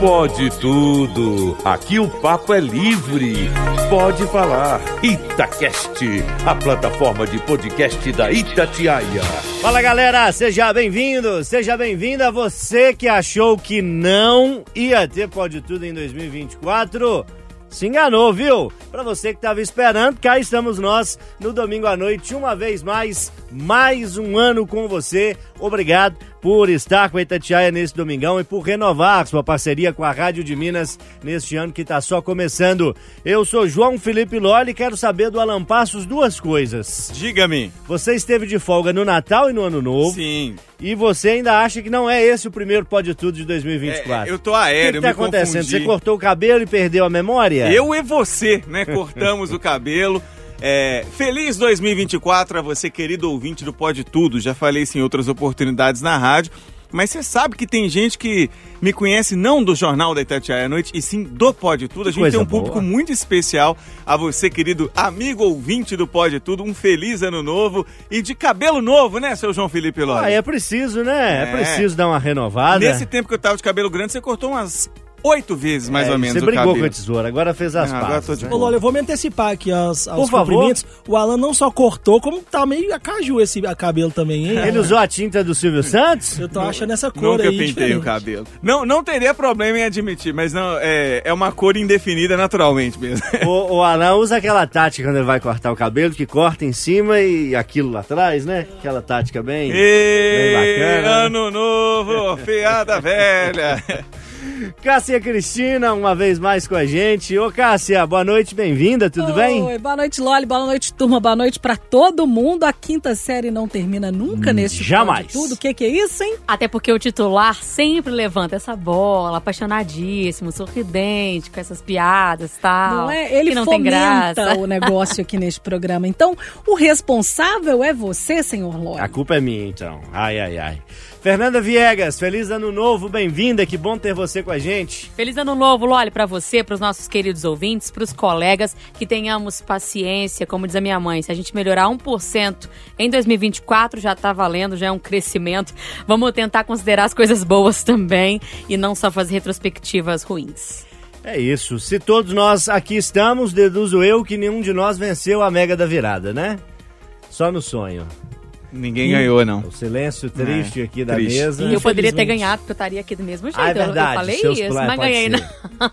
Pode tudo. Aqui o papo é livre. Pode falar. Itacast, a plataforma de podcast da Itatiaia. Fala galera, seja bem-vindo, seja bem-vinda você que achou que não ia ter Pode Tudo em 2024 se enganou, viu? Para você que estava esperando, cá estamos nós no domingo à noite, uma vez mais, mais um ano com você. Obrigado por estar com a Itatiaia nesse domingão e por renovar sua parceria com a Rádio de Minas neste ano que está só começando. Eu sou João Felipe Loli e quero saber do Alan Passos duas coisas. Diga-me. Você esteve de folga no Natal e no Ano Novo. Sim. E você ainda acha que não é esse o primeiro Pode Tudo de 2024? É, eu tô aéreo, O que, que tá acontecendo? Você cortou o cabelo e perdeu a memória? Eu e você, né? Cortamos o cabelo. É, feliz 2024 a você, querido ouvinte do Pode Tudo. Já falei isso em outras oportunidades na rádio. Mas você sabe que tem gente que me conhece não do Jornal da Itatiaia à Noite, e sim do Pode Tudo. A gente tem um boa. público muito especial. A você, querido amigo ouvinte do Pode Tudo, um feliz ano novo e de cabelo novo, né, seu João Felipe Lopes? Ah, é preciso, né? É. é preciso dar uma renovada. Nesse tempo que eu tava de cabelo grande, você cortou umas oito vezes, mais é, ou menos. Você brigou com a tesoura, agora fez as ah, partes. Né? Lólio, eu vou me antecipar aqui aos, aos Por cumprimentos. Favor. O Alan não só cortou, como tá meio acaju esse cabelo também, hein? Ele usou a tinta do Silvio Santos? Eu tô achando essa cor Nunca aí pintei diferente. o cabelo. Não, não teria problema em admitir, mas não é, é uma cor indefinida naturalmente mesmo. O, o Alan usa aquela tática quando ele vai cortar o cabelo, que corta em cima e aquilo lá atrás, né? Aquela tática bem, e... bem bacana. Ano novo, fiada velha. Cássia Cristina, uma vez mais com a gente. Ô, Cássia, boa noite, bem-vinda, tudo Oi, bem? Oi, boa noite, Loli, boa noite, turma, boa noite para todo mundo. A quinta série não termina nunca hum, neste Jamais. tudo. O que, que é isso, hein? Até porque o titular sempre levanta essa bola, apaixonadíssimo, sorridente, com essas piadas e tal. Não é? Ele não fomenta o negócio aqui neste programa. Então, o responsável é você, senhor Loli. A culpa é minha, então. Ai, ai, ai. Fernanda Viegas, feliz ano novo, bem-vinda, que bom ter você com a gente. Feliz ano novo, Loli, para você, para os nossos queridos ouvintes, para os colegas, que tenhamos paciência, como diz a minha mãe, se a gente melhorar 1% em 2024 já está valendo, já é um crescimento. Vamos tentar considerar as coisas boas também e não só fazer retrospectivas ruins. É isso. Se todos nós aqui estamos, deduzo eu que nenhum de nós venceu a mega da virada, né? Só no sonho. Ninguém ganhou, não. O silêncio triste é, aqui da triste. mesa. E eu poderia ter ganhado, porque eu estaria aqui do mesmo jeito. Ah, é verdade. Eu, falei isso, mas ganhei, não.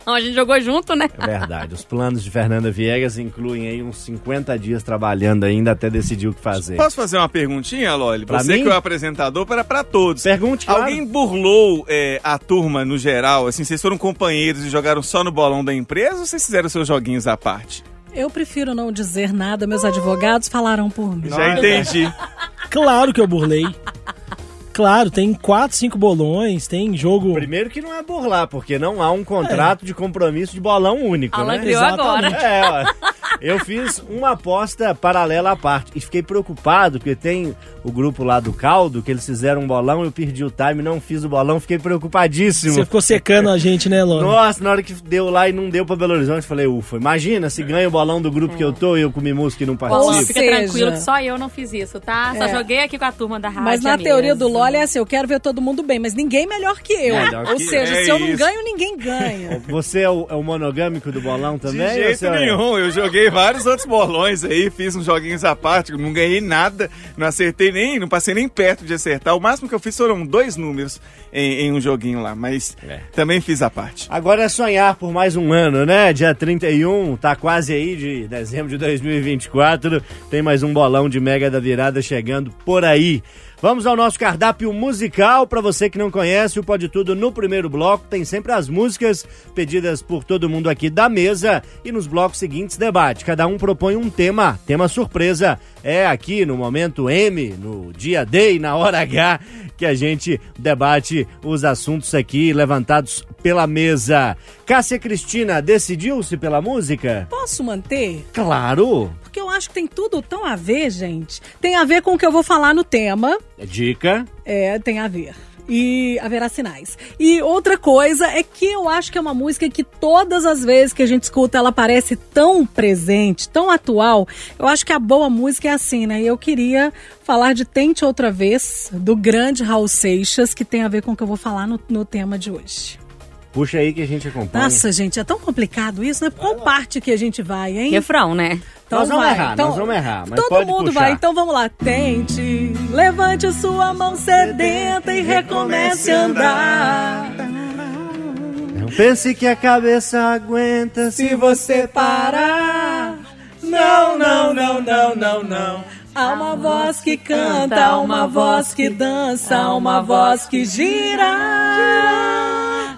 a gente jogou junto, né? É verdade. Os planos de Fernanda Viegas incluem aí uns 50 dias trabalhando ainda até decidir o que fazer. Posso fazer uma perguntinha, Loli? Pra Você mim? que é o apresentador, para para todos. Pergunte, claro. Alguém burlou é, a turma no geral? Assim, vocês foram companheiros e jogaram só no bolão da empresa ou vocês fizeram seus joguinhos à parte? Eu prefiro não dizer nada, meus advogados falaram por mim. Já entendi. Claro que eu burlei. Claro, tem quatro, cinco bolões, tem jogo. Primeiro que não é burlar, porque não há um contrato é. de compromisso de bolão único, Alan né? criou agora. É, ó. Eu fiz uma aposta paralela à parte e fiquei preocupado, porque tem o grupo lá do caldo, que eles fizeram um bolão, eu perdi o time, não fiz o bolão, fiquei preocupadíssimo. Você ficou secando a gente, né, Lona? Nossa, na hora que deu lá e não deu pra Belo Horizonte, falei, ufa, imagina se ganha o bolão do grupo é. que eu tô e eu comi música e não participo. Ou fica seja... tranquilo que só eu não fiz isso, tá? Só é. joguei aqui com a turma da rádio. Mas na teoria do LOL é assim, eu quero ver todo mundo bem, mas ninguém melhor que eu. Melhor Ou que... seja, é se eu não isso. ganho, ninguém ganha. Você é o, é o, monogâmico do bolão também? De jeito é? nenhum, eu joguei vários outros bolões aí, fiz uns joguinhos à parte, não ganhei nada, não acertei nem, não passei nem perto de acertar. O máximo que eu fiz foram dois números em, em um joguinho lá, mas é. também fiz a parte. Agora é sonhar por mais um ano, né? Dia 31, tá quase aí de dezembro de 2024. Tem mais um bolão de Mega da Virada chegando por aí. Vamos ao nosso cardápio musical. Para você que não conhece, o Pode Tudo no primeiro bloco tem sempre as músicas pedidas por todo mundo aqui da mesa e nos blocos seguintes debate. Cada um propõe um tema, tema surpresa. É aqui no momento M, no dia D e na hora H que a gente debate os assuntos aqui levantados pela mesa. Cássia Cristina, decidiu-se pela música? Posso manter? Claro! Porque eu acho que tem tudo tão a ver, gente. Tem a ver com o que eu vou falar no tema. Dica? É, tem a ver e haverá sinais. E outra coisa é que eu acho que é uma música que todas as vezes que a gente escuta ela parece tão presente, tão atual. Eu acho que a boa música é assim, né? E eu queria falar de Tente Outra Vez, do grande Raul Seixas, que tem a ver com o que eu vou falar no, no tema de hoje. Puxa aí que a gente acompanha. Nossa, gente, é tão complicado isso, né? Qual parte que a gente vai, hein? Refrão, né? Então nós vamos vai. errar, então, nós vamos errar, mas todo pode mundo puxar. vai, então vamos lá. Tente, levante sua mão sedenta e recomece a andar. Não pense que a cabeça aguenta se você parar. Não, não, não, não, não, não. Há uma voz que canta, há uma voz que dança, há uma voz que gira,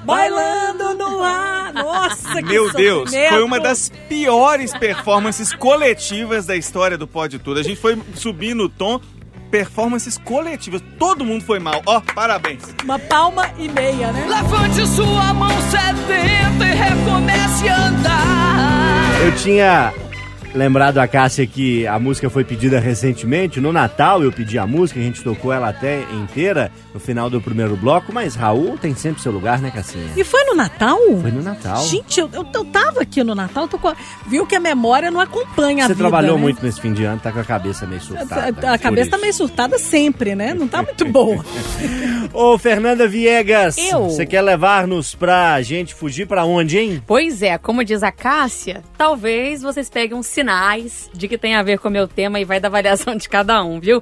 bailando no ar. Nossa, que Meu Deus, sofrimento. foi uma das piores performances coletivas da história do Pode Tudo. A gente foi subindo o tom, performances coletivas. Todo mundo foi mal. Ó, parabéns. Uma palma e meia, né? Levante sua mão sedenta e recomece a andar. Eu tinha lembrado a Cássia que a música foi pedida recentemente. No Natal eu pedi a música, a gente tocou ela até inteira no final do primeiro bloco, mas Raul tem sempre seu lugar, né, Cassinha? E foi no Natal? Foi no Natal. Gente, eu, eu, eu tava aqui no Natal, tô com a- viu que a memória não acompanha a Você vida, trabalhou né? muito nesse fim de ano, tá com a cabeça meio surtada. A, a cabeça tá isso. meio surtada sempre, né? Não tá muito boa. Ô, Fernanda Viegas, Eu. você quer levar-nos pra gente fugir pra onde, hein? Pois é, como diz a Cássia, talvez vocês peguem uns sinais de que tem a ver com o meu tema e vai da avaliação de cada um, viu?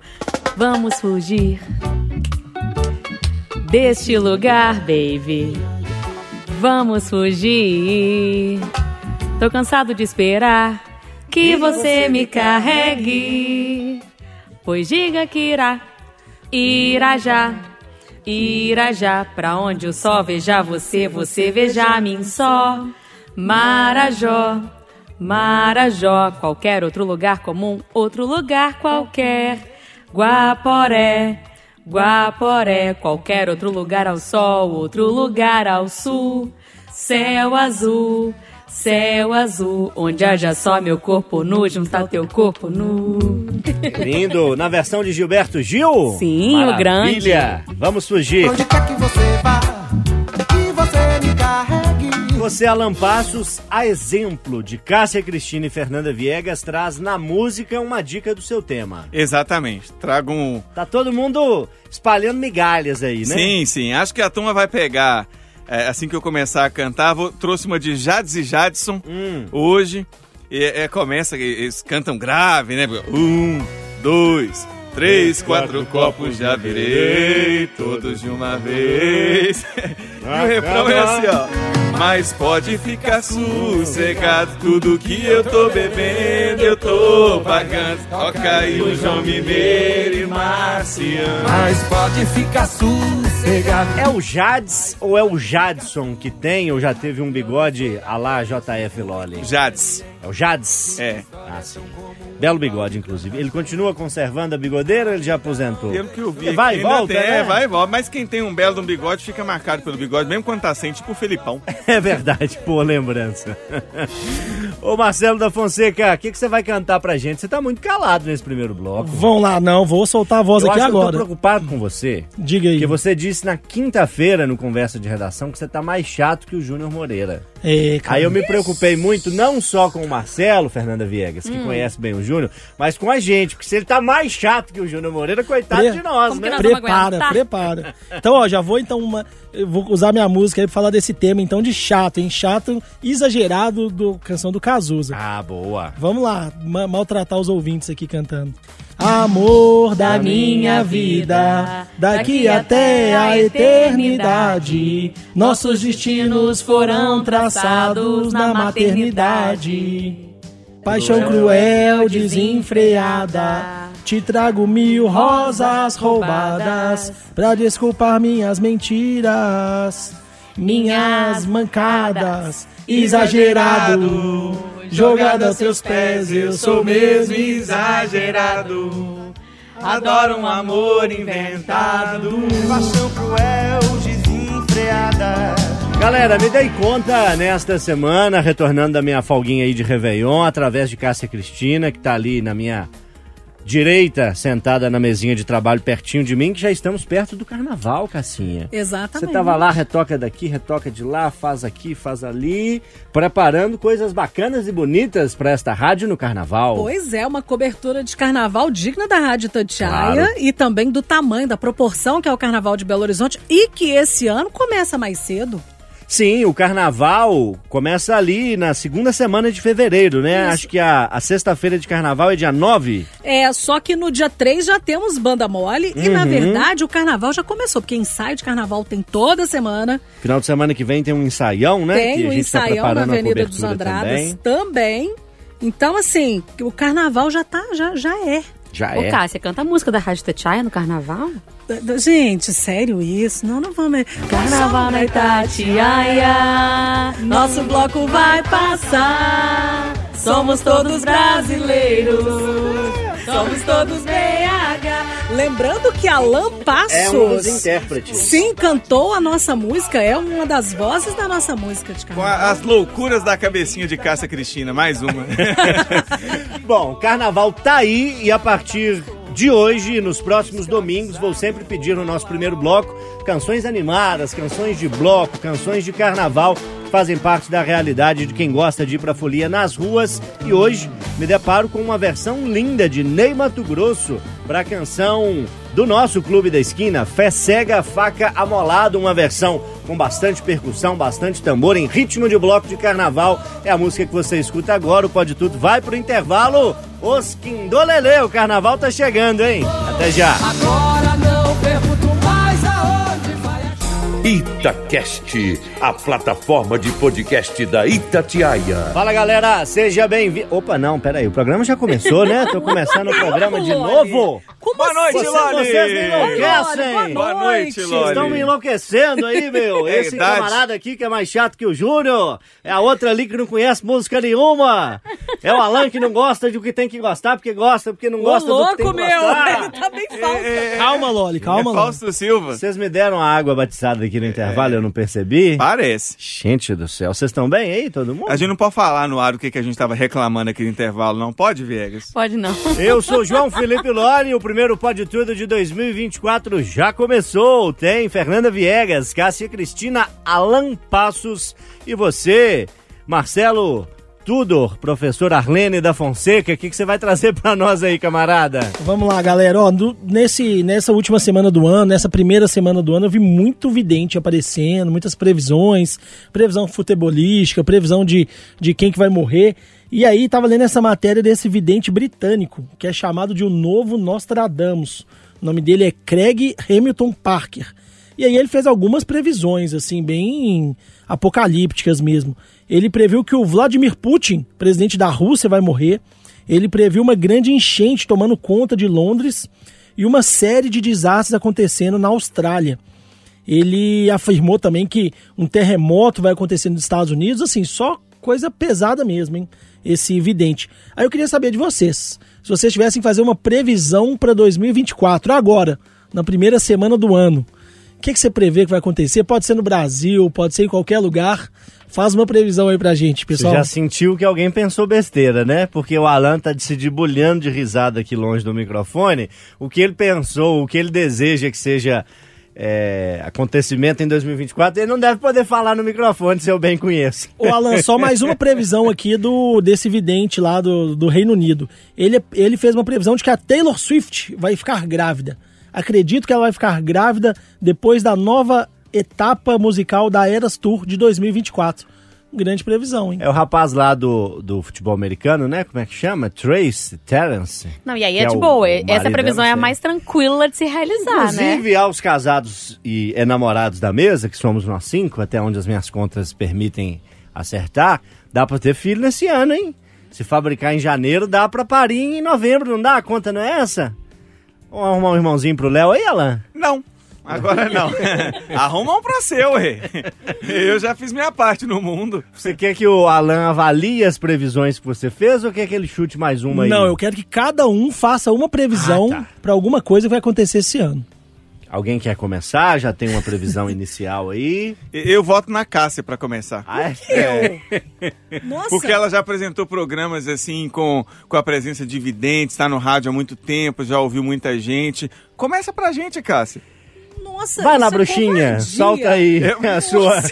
Vamos fugir deste lugar, baby. Vamos fugir. Tô cansado de esperar que você me carregue. Pois diga que irá, irá já. Irá já pra onde o sol veja você, você veja a mim só. Marajó, Marajó, qualquer outro lugar comum, outro lugar qualquer. Guaporé, Guaporé, qualquer outro lugar ao sol, outro lugar ao sul. Céu azul, céu azul, onde haja só meu corpo nu, juntar teu corpo nu. Lindo, na versão de Gilberto Gil? Sim, o Maravilha. Vamos fugir. Onde quer que você vá, Você, Alan Passos, a exemplo de Cássia Cristina e Fernanda Viegas, traz na música uma dica do seu tema. Exatamente. Trago um. Tá todo mundo espalhando migalhas aí, né? Sim, sim. Acho que a turma vai pegar. é, assim que eu começar a cantar, vou, trouxe uma de Jades e Jadson Hum. hoje. E, é, começa, eles cantam grave, né? Um, dois, três, quatro copos já virei, todos de uma vez. e o refrão é assim, ó. Mas pode ficar sossegado, tudo que eu tô bebendo, eu tô pagando. Toca aí o João Mineiro e Marciano. Mas pode ficar sossegado. É o Jades ou é o Jadson que tem ou já teve um bigode a lá JF Lolly? Jades. É o Jades? É. Ah, sim. Belo bigode, inclusive. Ele continua conservando a bigodeira ou ele já aposentou? Pelo que eu vi Vai e volta, tem, né? É, vai e volta. Mas quem tem um belo de um bigode fica marcado pelo bigode, mesmo quando tá sem, tipo o Felipão. É verdade, boa lembrança. Ô Marcelo da Fonseca, o que, que você vai cantar pra gente? Você tá muito calado nesse primeiro bloco. Vão lá, não, vou soltar a voz eu aqui acho que eu agora. tô preocupado com você. Diga aí. Porque você disse na quinta-feira, no Conversa de Redação, que você tá mais chato que o Júnior Moreira. É, cara. Aí eu me preocupei muito, não só com o Marcelo, Fernanda Viegas, que conhece bem o Júnior, mas com a gente, porque se ele tá mais chato que o Júnior Moreira, coitado Pre- de nós, Como que né? nós Prepara, prepara. Então, ó, já vou então uma. Eu vou usar minha música aí pra falar desse tema, então, de chato, hein? Chato exagerado do canção do Cazuza. Ah, boa. Vamos lá, ma- maltratar os ouvintes aqui cantando. Amor da minha vida, daqui até a eternidade, nossos destinos foram traçados na maternidade. Paixão cruel, desenfreada, te trago mil rosas roubadas pra desculpar minhas mentiras, minhas mancadas, exagerado. Jogada aos teus pés, eu sou mesmo exagerado. Adoro um amor inventado. Paixão cruel, desenfreada. Galera, me dei conta nesta semana, retornando da minha folguinha aí de Réveillon, através de Cássia Cristina, que tá ali na minha direita, sentada na mesinha de trabalho pertinho de mim, que já estamos perto do carnaval, Cassinha. Exatamente. Você tava lá, retoca daqui, retoca de lá, faz aqui, faz ali, preparando coisas bacanas e bonitas para esta rádio no carnaval. Pois é, uma cobertura de carnaval digna da Rádio Tatiaia Claro. e também do tamanho, da proporção que é o carnaval de Belo Horizonte e que esse ano começa mais cedo. Sim, o carnaval começa ali na segunda semana de fevereiro, né? Isso. Acho que a, a sexta-feira de carnaval é dia 9. É, só que no dia 3 já temos banda mole e, na Uhum. verdade, o carnaval já começou, porque ensaio de carnaval tem toda semana. Final de semana que vem tem um ensaião, né? tem que gente tá ensaião na preparando a Avenida dos Andradas também. também. Então, assim, o carnaval já tá, já, já é. Já Ô, é. Cássia, canta a música da Rádio Tatiaia no carnaval? Gente, sério isso? Não, não vamos. Carnaval na Itatiaia, Nosso bloco vai passar. Somos todos brasileiros. Somos todos BH. Lembrando que Alan Passos. É um dos intérpretes. Sim, cantou a nossa música, é uma das vozes da nossa música de Com carnaval. a- as loucuras da cabecinha de Cássia Cristina, mais uma. Bom, carnaval tá aí e a partir de hoje, nos próximos domingos, vou sempre pedir no nosso primeiro bloco canções animadas, canções de bloco, canções de carnaval que fazem parte da realidade de quem gosta de ir pra folia nas ruas. E hoje me deparo com uma versão linda de Ney Mato Grosso para a canção do nosso Clube da Esquina, Fé Cega, Faca Amolado, uma versão com bastante percussão, bastante tambor, em ritmo de bloco de carnaval. É a música que você escuta agora, o Pode Tudo vai pro intervalo. Os Quindolele, o carnaval tá chegando, hein? Até já! Agora Itacast, a plataforma de podcast da Itatiaia. Fala galera, seja bem-vindo. Opa, não, peraí, o programa já começou, né? Tô começando o programa de novo. Como Boa noite, assim? Loli. Vocês me enlouquecem. Boa noite, Loli. Vocês estão me enlouquecendo aí, meu. É Esse camarada aqui que é mais chato que o Júnior. É a outra ali que não conhece música nenhuma. É o Alan que não gosta do que tem que gostar, porque gosta, porque não Ô, gosta do que tem louco, que meu! gostar. Ele tá bem falso. Calma, Loli, calma, é Loli. Fausto Silva. Vocês me deram a água batizada aqui no intervalo, eu não percebi. Parece. Gente do céu, vocês estão bem aí, todo mundo? A gente não pode falar no ar o que, que a gente tava reclamando aqui no intervalo, não pode, Viegas? Pode não. Eu sou João Felipe Lori, o primeiro Pode Tudo de 2024 já começou. Tem Fernanda Viegas, Cássia Cristina, Alan Passos e você, Marcelo Tudor, professor Arlene da Fonseca. O que, que você vai trazer pra nós aí, camarada? Vamos lá, galera. Ó, nesse, nessa última semana do ano, nessa primeira semana do ano, eu vi muito vidente aparecendo, muitas previsões, previsão futebolística, previsão de, de quem que vai morrer. E aí, tava lendo essa matéria desse vidente britânico, que é chamado de o novo Nostradamus. O nome dele é Craig Hamilton Parker. E aí ele fez algumas previsões, assim, bem apocalípticas mesmo. Ele previu que o Vladimir Putin, presidente da Rússia, vai morrer. Ele previu uma grande enchente tomando conta de Londres e uma série de desastres acontecendo na Austrália. Ele afirmou também que um terremoto vai acontecer nos Estados Unidos, assim, só coisa pesada mesmo, hein? Esse vidente. Aí eu queria saber de vocês, se vocês tivessem que fazer uma previsão para 2024, agora, na primeira semana do ano, o que, que você prevê que vai acontecer? Pode ser no Brasil, pode ser em qualquer lugar. Faz uma previsão aí pra gente, Você pessoal. já sentiu que alguém pensou besteira, né? Porque o Alan tá se debulhando de risada aqui longe do microfone. O que ele pensou, o que ele deseja que seja é, acontecimento em 2024, ele não deve poder falar no microfone, se eu bem conheço. Ô Alan, só mais uma previsão aqui do desse vidente lá do, do Reino Unido. Ele, ele fez uma previsão de que a Taylor Swift vai ficar grávida. Acredito que ela vai ficar grávida depois da nova etapa musical da Eras Tour de 2024. Grande previsão, hein? É o rapaz lá do, do futebol americano, né? Como é que chama? Trace, Terence. Não, e aí é é de o- boa. Essa previsão dela, é a mais tranquila de se realizar, né? Inclusive, aos casados e enamorados da mesa, que somos nós cinco, até onde as minhas contas permitem acertar, dá pra ter filho nesse ano, hein? Se fabricar em janeiro, dá pra parir em novembro, não dá? A conta não é essa? Vamos arrumar um irmãozinho pro Léo aí, Alan? Não. Agora não. Arruma um pra seu, ué. Eu já fiz minha parte no mundo. Você quer que o Alan avalie as previsões que você fez ou quer que ele chute mais uma aí? Não, eu quero que cada um faça uma previsão Ah, tá. pra alguma coisa que vai acontecer esse ano. Alguém quer começar? Já tem uma previsão inicial aí? Eu voto na Cássia pra começar. Ah, é? Nossa, Porque ela já apresentou programas assim com, com a presença de videntes, tá no rádio há muito tempo, já ouviu muita gente. Começa pra gente, Cássia. Nossa, Vai lá, isso é bruxinha, solta aí a sua,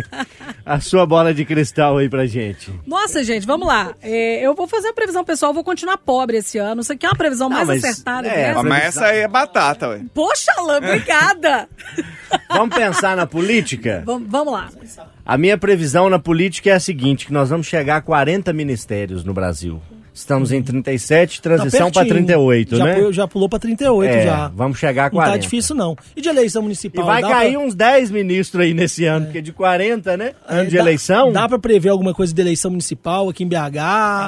a sua bola de cristal aí pra gente. Nossa, gente, vamos lá. É, eu vou fazer a previsão pessoal, eu vou continuar pobre esse ano. Você quer uma previsão Não, mais mas- acertada é, dessa? Mas essa aí é batata, ué. Poxa, Alain, obrigada. Vamos pensar na política? vamos, vamos lá. A minha previsão na política é a seguinte, que nós vamos chegar a 40 ministérios no Brasil. Estamos em 37, transição Tá pra pertinho. 38, já, né? pulou- já pulou pra 38 É, já. vamos chegar a Não 40. tá difícil, não. E de eleição E municipal? vai dá cair pra- uns 10 ministros aí nesse ano, porque de 40, né? Ano de dá- eleição. Dá pra prever alguma coisa de eleição municipal aqui em BH?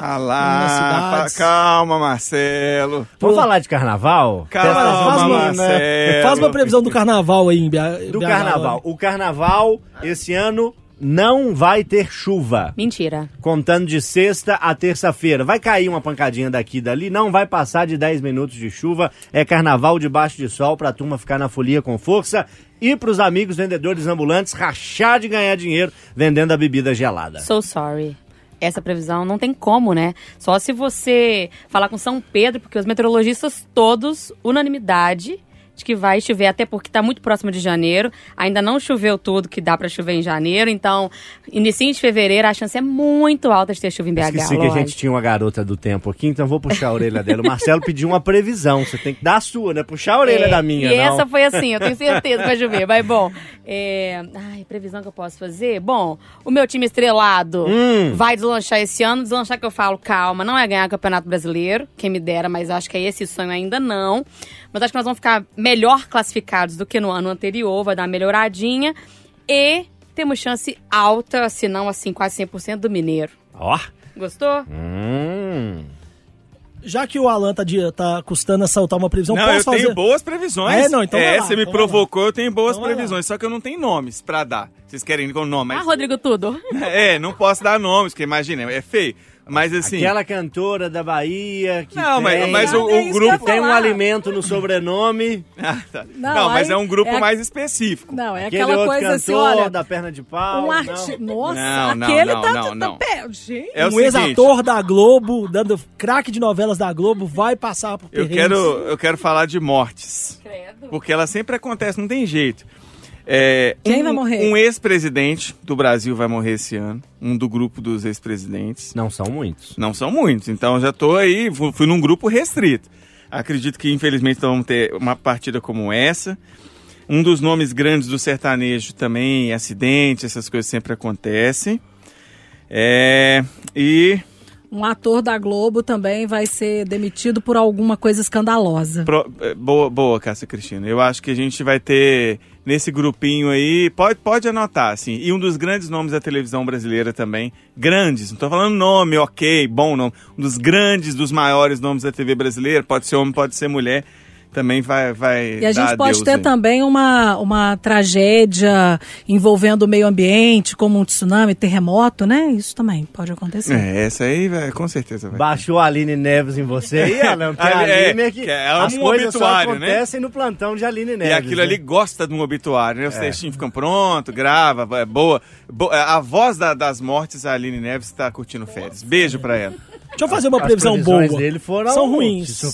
Ah lá, cidades? calma, Marcelo. Vamos falar de carnaval? Calma, Festa faz uma-. Marcelo. Faz uma previsão do carnaval aí em BH. Do carnaval. O carnaval, esse ano, não vai ter chuva. Mentira. Contando de sexta a terça-feira. Vai cair uma pancadinha daqui e dali, não vai passar de 10 minutos de chuva. É carnaval debaixo de sol pra turma ficar na folia com força e pros amigos vendedores ambulantes rachar de ganhar dinheiro vendendo a bebida gelada. So sorry. Essa previsão não tem como, né? Só se você falar com São Pedro, porque os meteorologistas todos, unanimidade, de que vai chover, até porque tá muito próximo de janeiro. Ainda não choveu tudo que dá pra chover em janeiro, então, início de fevereiro, a chance é muito alta de ter chuva em BH. Esqueci que a gente tinha uma garota do tempo aqui, então vou puxar a orelha dela. O Marcelo pediu uma previsão. Você tem que dar a sua, né? Puxar a orelha É, da minha, E não. essa foi assim, eu tenho certeza que vai chover. Mas bom, é... ai, previsão que eu posso fazer? Bom, o meu time estrelado Hum. vai deslanchar esse ano. Deslanchar que eu falo, calma, não é ganhar o Campeonato Brasileiro, quem me dera, mas acho que é esse sonho ainda não. Mas acho que nós vamos ficar melhor classificados do que no ano anterior, vai dar uma melhoradinha. E temos chance alta, se não assim, quase 100% do Mineiro. Ó. Gostou? Hum. Já que o Alan tá, de- tá custando assaltar uma previsão, Não, posso eu fazer? tenho boas previsões. Ah, é? Não, então é, lá, você me então provocou, eu tenho boas Então previsões. Só que eu não tenho nomes pra dar. Vocês querem ir com nome, Ah, mas... Rodrigo Tudo. É, não posso dar nomes, porque imagina, é feio. Mas assim... Aquela cantora da Bahia que Não, mas, tem, mas o, É o isso grupo... eu tem um alimento no sobrenome. Ah, tá. Não, Não, mas aí é um grupo é- mais específico. Não, é Aquele aquela outro coisa assim, cantor olha. da perna de pau. Um não. artista. Nossa, Não, não, aquele não, tá, não, tá não. pé. Gente. É o um ex-ator da Globo, dando craque de novelas da Globo, vai passar por eu perrengues. quero, eu quero falar de mortes. Credo. Porque ela sempre acontece, não tem jeito. É, Quem um, vai morrer? Um ex-presidente do Brasil vai morrer esse ano. Um do grupo dos ex-presidentes. Não são muitos. Não são muitos, então já tô aí, fu- fui num grupo restrito. Acredito que infelizmente vamos ter uma partida como essa. Um dos nomes grandes do sertanejo também, acidente, essas coisas sempre acontecem. É, e Um ator da Globo também vai ser demitido por alguma coisa escandalosa. pro- é, boa, boa, Cássia Cristina. Eu acho que a gente vai ter nesse grupinho aí, pode, pode anotar, assim. E um dos grandes nomes da televisão brasileira também, grandes, não tô falando nome, ok, bom nome. Um dos grandes, dos maiores nomes da TV brasileira, pode ser homem, pode ser mulher, também vai vai E a gente dar pode adeus ter aí. também uma, uma tragédia envolvendo o meio ambiente, como um tsunami, terremoto, né? Isso também pode acontecer. É, essa aí vai, com certeza vai. Baixou a Aline Neves em você aí, Alan? Porque a é, Aline é que, que as ama um coisas só obituário, né? acontecem no plantão de Aline Neves. E aquilo né? ali gosta de um obituário, né? Os textinhos ficam prontos, grava, é boa. Bo- A voz da- das mortes, a Aline Neves está curtindo férias. Beijo pra ela. Deixa eu fazer uma As previsão boa. dele foram- são ruins, são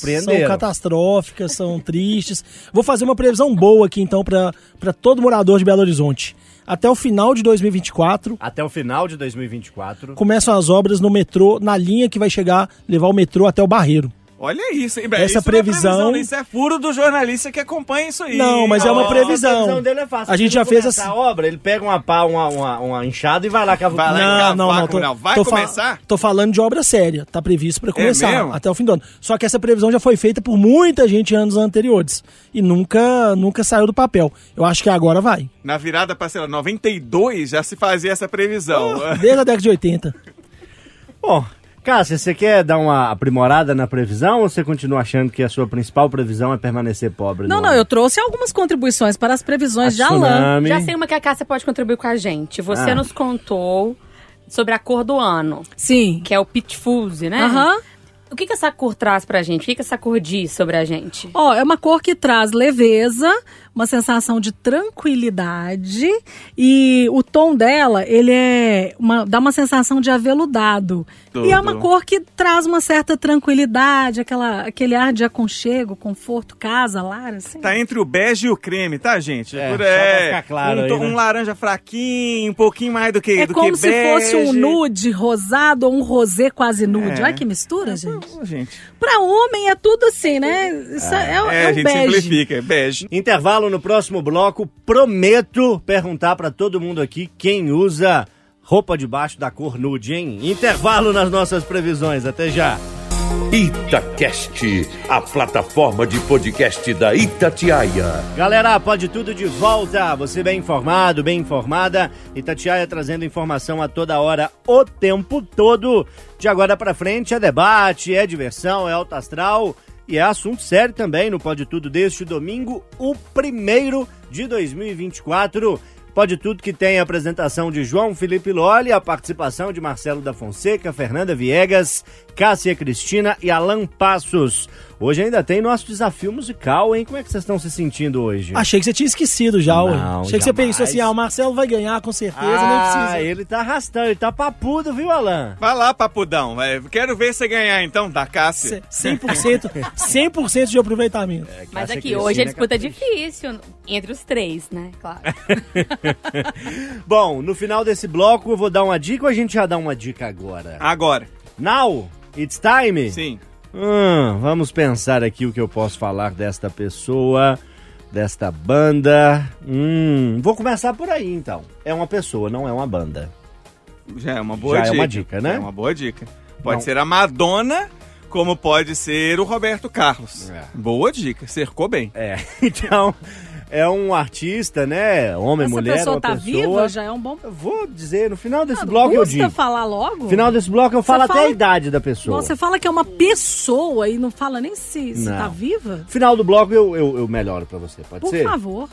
catastróficas, são tristes. Vou fazer uma previsão boa aqui então para todo morador de Belo Horizonte. Até o final de 2024 Até o final de 2024. começam as obras no metrô, na linha que vai chegar, levar o metrô até o Barreiro. Olha isso, hein? Essa isso não é previsão- né? Isso é furo do jornalista que acompanha isso aí. Não, mas é uma previsão. A previsão dele é fácil. A gente já fez começar assim. a obra, ele pega uma pá, uma, uma, uma enxada e vai lá cavar. Vai lá em Cavaco, não. Vai tô fa- começar? tô falando de obra séria. Tá previsto para começar mesmo? até o fim do ano. Só que essa previsão já foi feita por muita gente em anos anteriores e nunca nunca saiu do papel. Eu acho que agora vai. Na virada para, sei lá, 92 já se fazia essa previsão. Desde a década de 80. Bom, Cássia, você quer dar uma aprimorada na previsão ou você continua achando que a sua principal previsão é permanecer pobre? Não, não, eu trouxe algumas contribuições para as previsões A de tsunami. Já sei uma que a Cássia pode contribuir com a gente. Você Ah. nos contou sobre a cor do ano, Sim. que é o Pitfuse, né? Aham. O que, que essa cor traz pra gente? O que, que essa cor diz sobre a gente? Ó, é uma cor que traz leveza, uma sensação de tranquilidade e o tom dela, ele é uma, dá uma sensação de aveludado. E é uma Tudo. cor que traz uma certa tranquilidade, aquela, aquele ar de aconchego, conforto, casa, lar, assim. Tá entre o bege e o creme, tá, gente? É, Por- pra ficar claro um, aí, né? um laranja fraquinho, um pouquinho mais do que É do como que se bege. fosse um nude rosado ou um rosé quase nude. É. Olha que mistura, gente. Ô, gente. Pra homem é tudo assim, né? Isso é, é, É, é a um gente bege. simplifica, é bege. Intervalo no próximo bloco. Prometo perguntar pra todo mundo aqui quem usa roupa debaixo da cor nude, hein? Intervalo nas nossas previsões. Até já. Itacast, a plataforma de podcast da Itatiaia. Galera, pode tudo de volta. Você bem informado, bem informada. Itatiaia trazendo informação a toda hora, o tempo todo. De agora pra frente é debate, é diversão, é alto astral e é assunto sério também no Pode Tudo deste domingo, o primeiro de 2024. Pode Tudo que tem a apresentação de João Felipe Loli, a participação de Marcelo da Fonseca, Fernanda Viegas, Cássia Cristina e Alan Passos. Hoje ainda tem nosso desafio musical, hein? Como é que vocês estão se sentindo hoje? Achei que você tinha esquecido já, ué. Não, Achei que você jamais. pensou assim, ah, o Marcelo vai ganhar com certeza, nem ah, precisa. ele tá arrastando, ele tá papudo, viu, Alan? Vai lá, papudão. Quero ver você ganhar, então, da Cássia. 100%, 100% de aproveitamento. Mas Cássia aqui, hoje a disputa é difícil entre os três, né? Claro. Bom, no final desse bloco eu vou dar uma dica ou a gente já dá uma dica agora? Agora, Now, it's time? sim. Hum, vamos pensar aqui o que eu posso falar desta pessoa, desta banda. Hum, vou começar por aí então. É uma pessoa, não é uma banda. Já é uma boa Já é dica. uma dica, né? É uma boa dica. Pode Não. ser a Madonna, como pode ser o Roberto Carlos. É. Boa dica, cercou bem. É, então é um artista, né? Homem, Essa mulher, pessoa uma tá pessoa. viva, já é um bom... Eu vou dizer, no final desse Ah, bloco eu digo. falar logo? No final desse bloco eu falo até fala- a idade da pessoa. Você fala que é uma pessoa e não fala nem se, se Não. tá viva? No final do bloco eu, eu, eu melhoro pra você, pode Por ser? favor.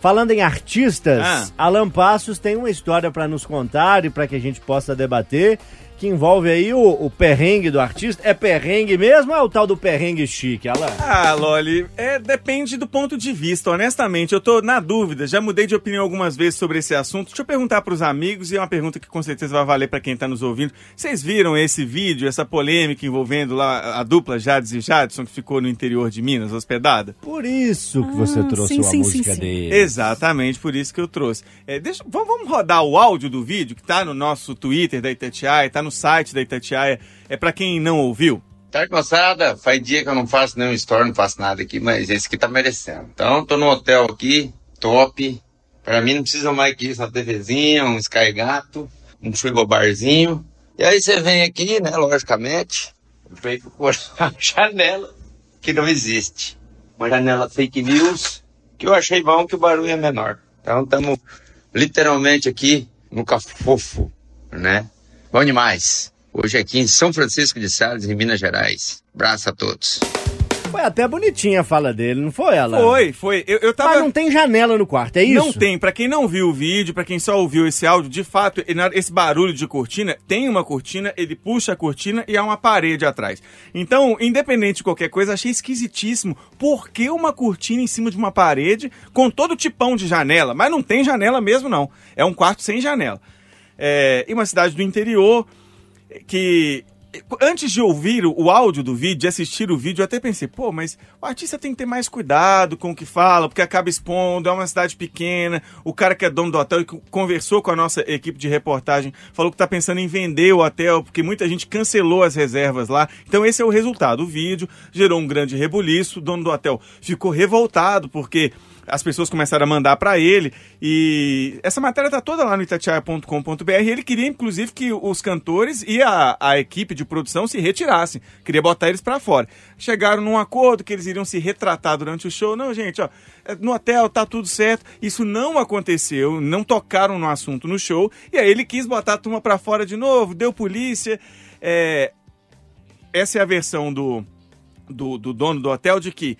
Falando em artistas, Ah. Alan Passos tem uma história pra nos contar e pra que a gente possa debater, que envolve aí o, o perrengue do artista. É perrengue mesmo ou é o tal do perrengue chique, Alan? Ah, Loli, é, depende do ponto de vista, honestamente. Eu tô na dúvida, já mudei de opinião algumas vezes sobre esse assunto. Deixa eu perguntar pros amigos, e é uma pergunta que com certeza vai valer pra quem tá nos ouvindo. Vocês viram esse vídeo, essa polêmica envolvendo lá a dupla Jades e Jadson, que ficou no interior de Minas, hospedada? Por isso que você Ah, trouxe sim, a sim, música sim, sim. dele. Exatamente, por isso que eu trouxe. É, deixa, vamos, vamos rodar o áudio do vídeo que tá no nosso Twitter da Itatiaia, tá no site da Itatiaia. É pra quem não ouviu. Tarde, moçada. Faz dia que eu não faço nenhum story, não faço nada aqui, mas esse aqui tá merecendo. Então, tô no hotel aqui, top. Pra mim não precisa mais que isso, uma TVzinha, um Sky Gato, um frigobarzinho. E aí você vem aqui, né, logicamente, vem procurar a janela que não existe. Uma janela fake news, que eu achei bom que o barulho é menor. Então, estamos literalmente aqui no cafofo, né? Bom demais. Hoje aqui em São Francisco de Sales, em Minas Gerais. Abraço a todos. Foi até bonitinha a fala dele, não foi, Alan? Foi, foi. Eu, eu tava. Mas não tem janela no quarto, é isso? Não tem. Pra quem não viu o vídeo, pra quem só ouviu esse áudio, de fato, e esse barulho de cortina, tem uma cortina, ele puxa a cortina e há uma parede atrás. Então, independente de qualquer coisa, achei esquisitíssimo. Por que uma cortina em cima de uma parede com todo tipão de janela? Mas não tem janela mesmo, não. É um quarto sem janela. É, e uma cidade do interior que antes de ouvir o áudio do vídeo, de assistir o vídeo, eu até pensei, pô, mas o artista tem que ter mais cuidado com o que fala, porque acaba expondo, é uma cidade pequena, o cara que é dono do hotel e conversou com a nossa equipe de reportagem, falou que tá pensando em vender o hotel, porque muita gente cancelou as reservas lá. Então esse é o resultado. O vídeo gerou um grande rebuliço, o dono do hotel ficou revoltado, porque as pessoas começaram a mandar para ele e essa matéria tá toda lá no itatiaia.com.br. Ele queria inclusive que os cantores e a, a equipe de produção se retirassem, queria botar eles para fora. Chegaram num acordo que eles iriam se retratar durante o show. Não, gente, ó, é, no hotel tá tudo certo. Isso não aconteceu, não tocaram no assunto no show e aí ele quis botar a turma para fora de novo, deu polícia. É, essa é a versão do, do, do dono do hotel de que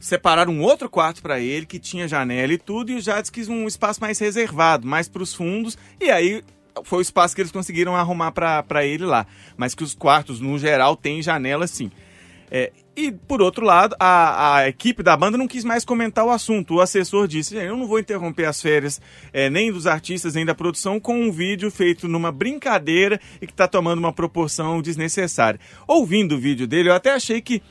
separaram um outro quarto para ele que tinha janela e tudo e o Jades quis um espaço mais reservado, mais para os fundos e aí foi o espaço que eles conseguiram arrumar para ele lá. Mas que os quartos, no geral, têm janela sim. É, e, por outro lado, a, a, equipe da banda não quis mais comentar o assunto. O assessor disse: eu não vou interromper as férias é, nem dos artistas, nem da produção com um vídeo feito numa brincadeira e que está tomando uma proporção desnecessária. Ouvindo o vídeo dele, eu até achei que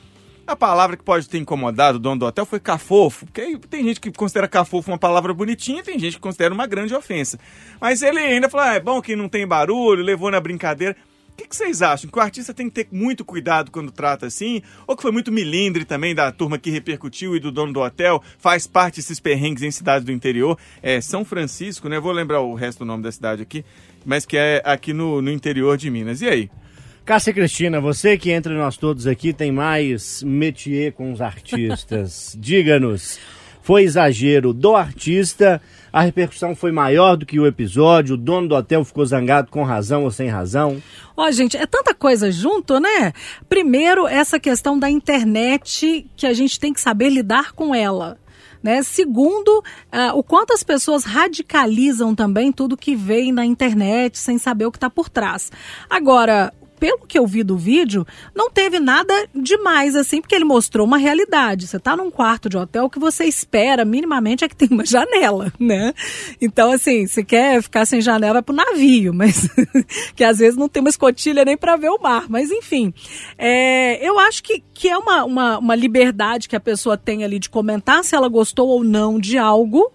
a palavra que pode ter incomodado o dono do hotel foi cafofo, porque tem gente que considera cafofo uma palavra bonitinha, tem gente que considera uma grande ofensa. Mas ele ainda falou: ah, é bom que não tem barulho, levou na brincadeira. O que, que, vocês acham? Que o artista tem que ter muito cuidado quando trata assim? Ou que foi muito milindre também da turma que repercutiu e do dono do hotel? Faz parte desses perrengues em cidades do interior? É São Francisco, né? Vou lembrar o resto do nome da cidade aqui, mas que é aqui no, no interior de Minas. E aí? Cássia Cristina, você que entre nós todos aqui tem mais métier com os artistas. Diga-nos, foi exagero do artista? A repercussão foi maior do que o episódio? O dono do hotel ficou zangado com razão ou sem razão? Ó, oh, gente, é tanta coisa junto, né? Primeiro, essa questão da internet que a gente tem que saber lidar com ela. Né? Segundo, uh, o quanto as pessoas radicalizam também tudo que vem na internet sem saber o que está por trás. Agora, pelo que eu vi do vídeo, não teve nada demais, assim, porque ele mostrou uma realidade. Você está num quarto de hotel, o que você espera minimamente é que tem uma janela, né? Então, assim, se quer ficar sem janela é pro navio, mas que às vezes não tem uma escotilha nem para ver o mar. Mas, enfim, é, eu acho que, que é uma, uma, uma liberdade que a pessoa tem ali de comentar se ela gostou ou não de algo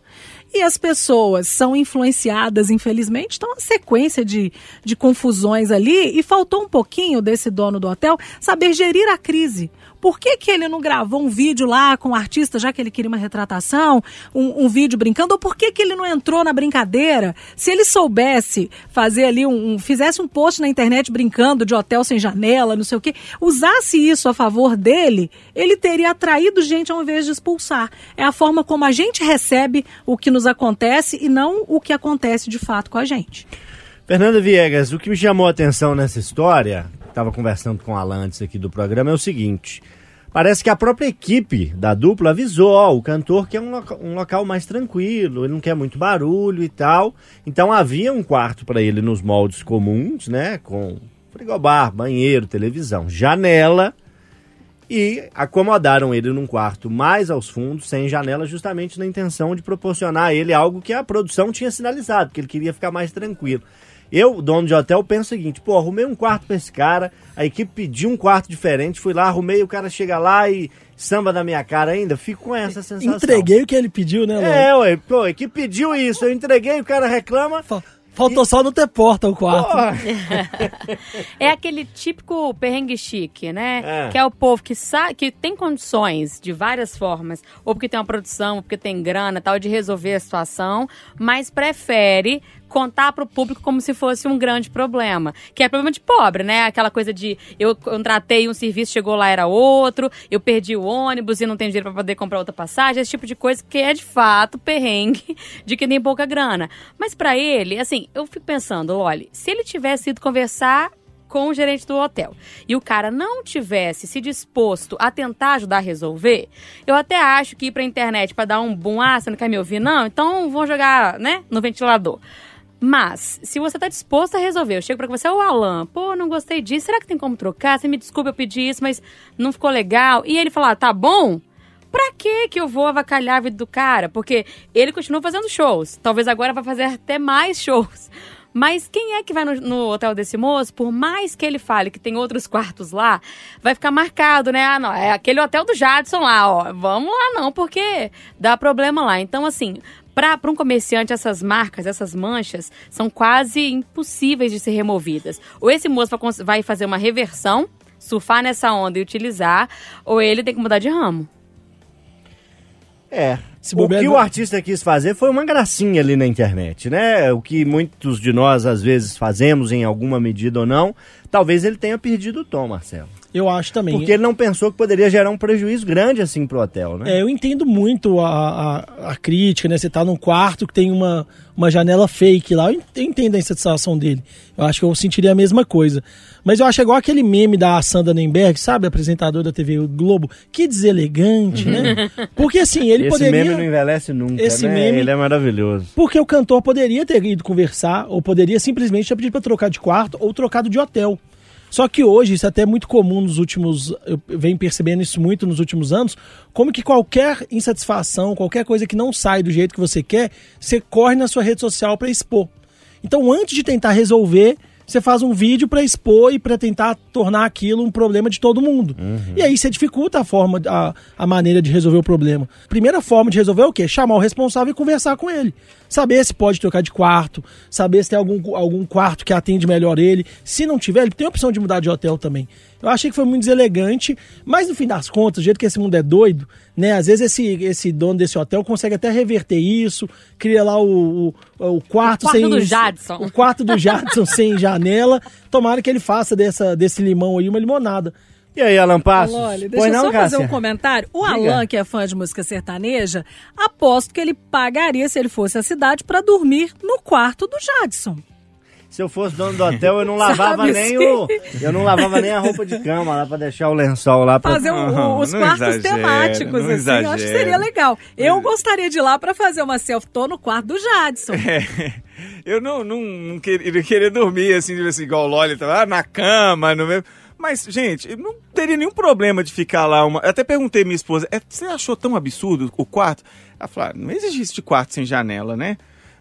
e as pessoas são influenciadas, infelizmente, então uma sequência de, de confusões ali e faltou um pouquinho desse dono do hotel saber gerir a crise. Por que, que ele não gravou um vídeo lá com o artista, já que ele queria uma retratação, um, um vídeo brincando? Ou por que, que ele não entrou na brincadeira? Se ele soubesse fazer ali um, um fizesse um post na internet brincando de hotel sem janela, não sei o quê, usasse isso a favor dele, ele teria atraído gente ao invés de expulsar. É a forma como a gente recebe o que nos acontece e não o que acontece de fato com a gente. Fernanda Viegas, o que me chamou a atenção nessa história, estava conversando com o Alan antes aqui do programa, é o seguinte. Parece que a própria equipe da dupla avisou, ó, o cantor quer um, loca um local mais tranquilo, ele não quer muito barulho e tal. Então havia um quarto para ele nos moldes comuns, né? Com frigobar, banheiro, televisão, janela. E acomodaram ele num quarto mais aos fundos, sem janela, justamente na intenção de proporcionar a ele algo que a produção tinha sinalizado, que ele queria ficar mais tranquilo. Eu, dono de hotel, penso o seguinte: pô, arrumei um quarto pra esse cara, a equipe pediu um quarto diferente, fui lá, arrumei, o cara chega lá e samba na minha cara ainda, fico com essa sensação. Entreguei o que ele pediu, né, Léo? É, ué, pô, a equipe pediu isso, eu entreguei, o cara reclama. Faltou e... só não ter porta o quarto. é aquele típico perrengue chique, né? É. Que é o povo que sabe que tem condições de várias formas, ou porque tem uma produção, ou porque tem grana, tal, de resolver a situação, mas prefere contar para o público como se fosse um grande problema. Que é problema de pobre, né? Aquela coisa de eu contratei um serviço, chegou lá, era outro, eu perdi o ônibus e não tenho dinheiro para poder comprar outra passagem, esse tipo de coisa que é de fato perrengue de que tem pouca grana. Mas para ele, assim, eu fico pensando, olha, se ele tivesse ido conversar com o gerente do hotel e o cara não tivesse se disposto a tentar ajudar a resolver, eu até acho que ir pra internet para dar um boom, ah, você não quer me ouvir, não? Então vão jogar, né, no ventilador. Mas, se você tá disposto a resolver, eu chego pra você, ô Alan, pô, não gostei disso, será que tem como trocar? Você me desculpa, eu pedi isso, mas não ficou legal. E ele falar, tá bom? Pra que que eu vou avacalhar a vida do cara? Porque ele continua fazendo shows. Talvez agora vai fazer até mais shows. Mas quem é que vai no, no, hotel desse moço, por mais que ele fale que tem outros quartos lá, vai ficar marcado, né? Ah, não, é aquele hotel do Jadson lá, ó. Vamos lá não, porque dá problema lá. Então, assim, para um comerciante, essas marcas, essas manchas, são quase impossíveis de ser removidas. Ou esse moço vai fazer uma reversão, surfar nessa onda e utilizar, ou ele tem que mudar de ramo. É. o que o artista quis fazer foi uma gracinha ali na internet, né? O que muitos de nós às vezes fazemos em alguma medida ou não. Talvez ele tenha perdido o tom, Marcelo. Eu acho também. Porque ele não pensou que poderia gerar um prejuízo grande assim pro hotel, né? É, eu entendo muito a, a, a crítica, né? Você tá num quarto que tem uma, uma janela fake lá. Eu entendo a insatisfação dele. Eu acho que eu sentiria a mesma coisa. Mas eu acho igual aquele meme da Sandra Nemberg, sabe? Apresentador da TV Globo. Que deselegante, né? Porque assim, ele Esse poderia. Esse meme não envelhece nunca, esse né? meme- Ele é maravilhoso. Porque o cantor poderia ter ido conversar, ou poderia simplesmente ter pedido pra trocar de quarto ou trocado de hotel. Só que hoje, isso é até muito comum nos últimos. Eu venho percebendo isso muito nos últimos anos, como que qualquer insatisfação, qualquer coisa que não sai do jeito que você quer, você corre na sua rede social pra expor. Então, antes de tentar resolver, você faz um vídeo pra expor e pra tentar tornar aquilo um problema de todo mundo. E aí você dificulta a forma, a, a maneira de resolver o problema. Primeira forma de resolver é o quê? Chamar o responsável e conversar com ele. Saber se pode trocar de quarto, saber se tem algum, algum quarto que atende melhor ele. Se não tiver, ele tem a opção de mudar de hotel também. Eu achei que foi muito deselegante, mas no fim das contas, do jeito que esse mundo é doido, né? Às vezes esse, esse dono desse hotel consegue até reverter isso, cria lá o, o, o quarto, O quarto sem. do Jadson. O quarto do Jadson sem janela. Tomara que ele faça dessa, desse limão aí uma limonada. E aí, Alan Passos? Olha, deixa Pois eu não, só fazer Cássia? um comentário. O Diga. Alan, que é fã de música sertaneja, aposto que ele pagaria, se ele fosse à cidade, pra dormir no quarto do Jadson. Se eu fosse dono do hotel, eu não lavava Sabe nem sim. o. Eu não lavava nem a roupa de cama lá pra deixar o lençol lá pra. Fazer o- Não, os quartos exagera, temáticos, assim. Eu acho que seria legal. Eu gostaria de ir lá pra fazer uma selfie. Tô no quarto do Jadson. É, eu não, não, não queria, queria dormir assim, assim, igual o Loli, tá lá na cama, no mesmo. Mas, gente, não teria nenhum problema de ficar lá. Uma... Eu até perguntei à minha esposa, "É, você achou tão absurdo o quarto? Ela falou, ah, não existe quarto sem janela, né?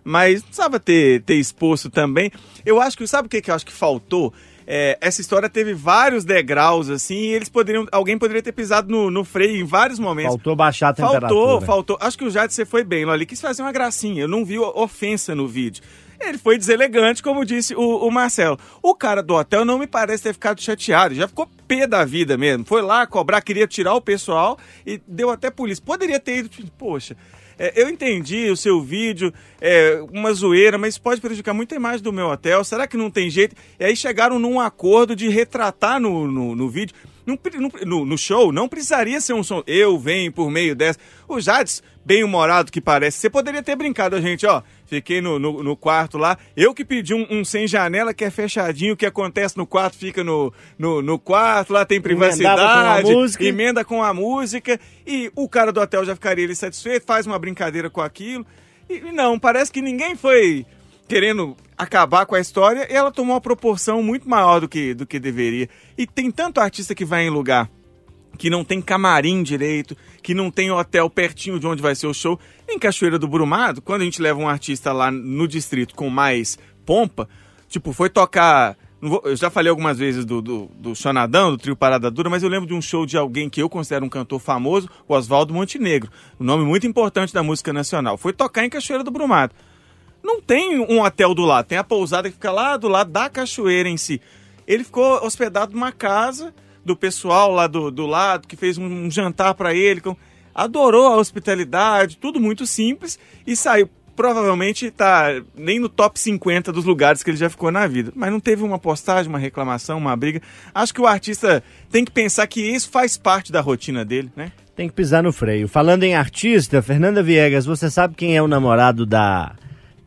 Mas não precisava ter, ter exposto também. Eu acho que, sabe o que, que eu acho que faltou? É, essa história teve vários degraus, assim, e eles poderiam. Alguém poderia ter pisado no, no freio em vários momentos. Faltou baixar a temperatura. Faltou, faltou. Acho que o Jade você foi bem, Loli. Quis fazer uma gracinha. Eu não vi ofensa no vídeo. Ele foi deselegante, como disse o, o Marcelo. O cara do hotel não me parece ter ficado chateado. Já ficou pé da vida mesmo. Foi lá cobrar, queria tirar o pessoal e deu até polícia. Poderia ter ido. Poxa. É, eu entendi o seu vídeo, é, uma zoeira, mas pode prejudicar muito a imagem do meu hotel. Será que não tem jeito? E aí chegaram num acordo de retratar no, no, no vídeo. Não no, no show, não precisaria ser um som. Eu venho por meio dessa. O Jades, bem humorado que parece, você poderia ter brincado a gente, ó. Fiquei no, no, no quarto lá. Eu que pedi um, um sem janela que é fechadinho, o que acontece no quarto fica no, no, no quarto, lá tem privacidade, com a música. emenda com a música. E o cara do hotel já ficaria ali satisfeito, faz uma brincadeira com aquilo. E não, parece que ninguém foi querendo acabar com a história e ela tomou uma proporção muito maior do que, do que deveria. E tem tanto artista que vai em lugar que não tem camarim direito, que não tem hotel pertinho de onde vai ser o show. Em Cachoeira do Brumado, quando a gente leva um artista lá no distrito com mais pompa, tipo, foi tocar. Eu já falei algumas vezes do, do, do Chonadão, do trio Parada Dura, mas eu lembro de um show de alguém que eu considero um cantor famoso, o Oswaldo Montenegro, um nome muito importante da música nacional. Foi tocar em Cachoeira do Brumado. Não tem um hotel do lado, tem a pousada que fica lá do lado da cachoeira em si. Ele ficou hospedado numa casa do pessoal lá do, do lado, que fez um, jantar para ele, com- adorou a hospitalidade, tudo muito simples e saiu. Provavelmente tá nem no top 50 dos lugares que ele já ficou na vida. Mas não teve uma postagem, uma reclamação, uma briga. Acho que o artista tem que pensar que isso faz parte da rotina dele, né? Tem que pisar no freio. Falando em artista, Fernanda Viegas, você sabe quem é o namorado da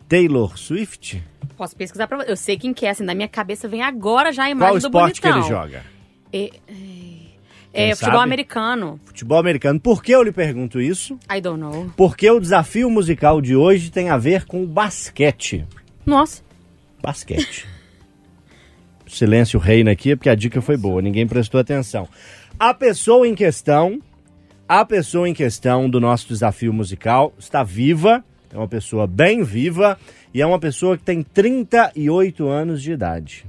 Taylor Swift? Posso pesquisar pra você. Eu sei quem que é, assim, na minha cabeça vem agora já a Qual imagem do esporte que bonitão. ele joga? É, é, é futebol sabe? americano. Futebol americano. Por que eu lhe pergunto isso? I don't know. Porque o desafio musical de hoje tem a ver com o basquete. Nossa. Basquete. Silêncio reina aqui, porque a dica foi boa, ninguém prestou atenção. A pessoa em questão, a pessoa em questão do nosso desafio musical está viva, é uma pessoa bem viva e é uma pessoa que tem 38 anos de idade.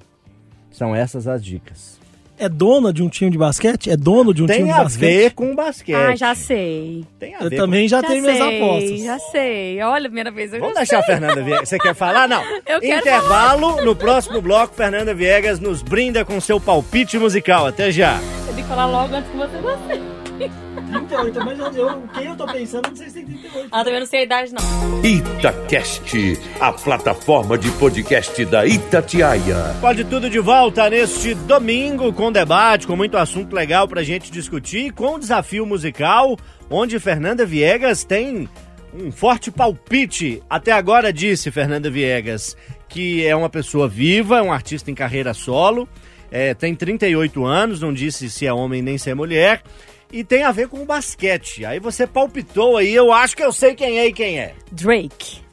São essas as dicas. É dona de um time de basquete? É dono de um time Tem de a basquete? ver com basquete. Ah, já sei. Tem a Eu ver também já, já tenho sei, minhas apostas. Já sei. Olha, primeira vez eu Vamos já deixar a sei. Fernanda Viegas. Você quer falar? Não. Eu quero Intervalo. No próximo bloco, Fernanda Viegas nos brinda com seu palpite musical. Até já. Eu tenho que falar logo antes que você você. 38, mas eu, quem eu tô pensando, não sei se tem 38. Ah, também não sei a idade, não. Itacast, a plataforma de podcast da Itatiaia. Pode tudo de volta neste domingo com debate, com muito assunto legal pra gente discutir, com o desafio musical, onde Fernanda Viegas tem um forte palpite. Até agora disse Fernanda Viegas que é uma pessoa viva, é um artista em carreira solo, é, tem 38 anos, não disse se é homem nem se é mulher. E tem a ver com o basquete. Aí você palpitou aí, eu acho que eu sei quem é e quem é. Drake.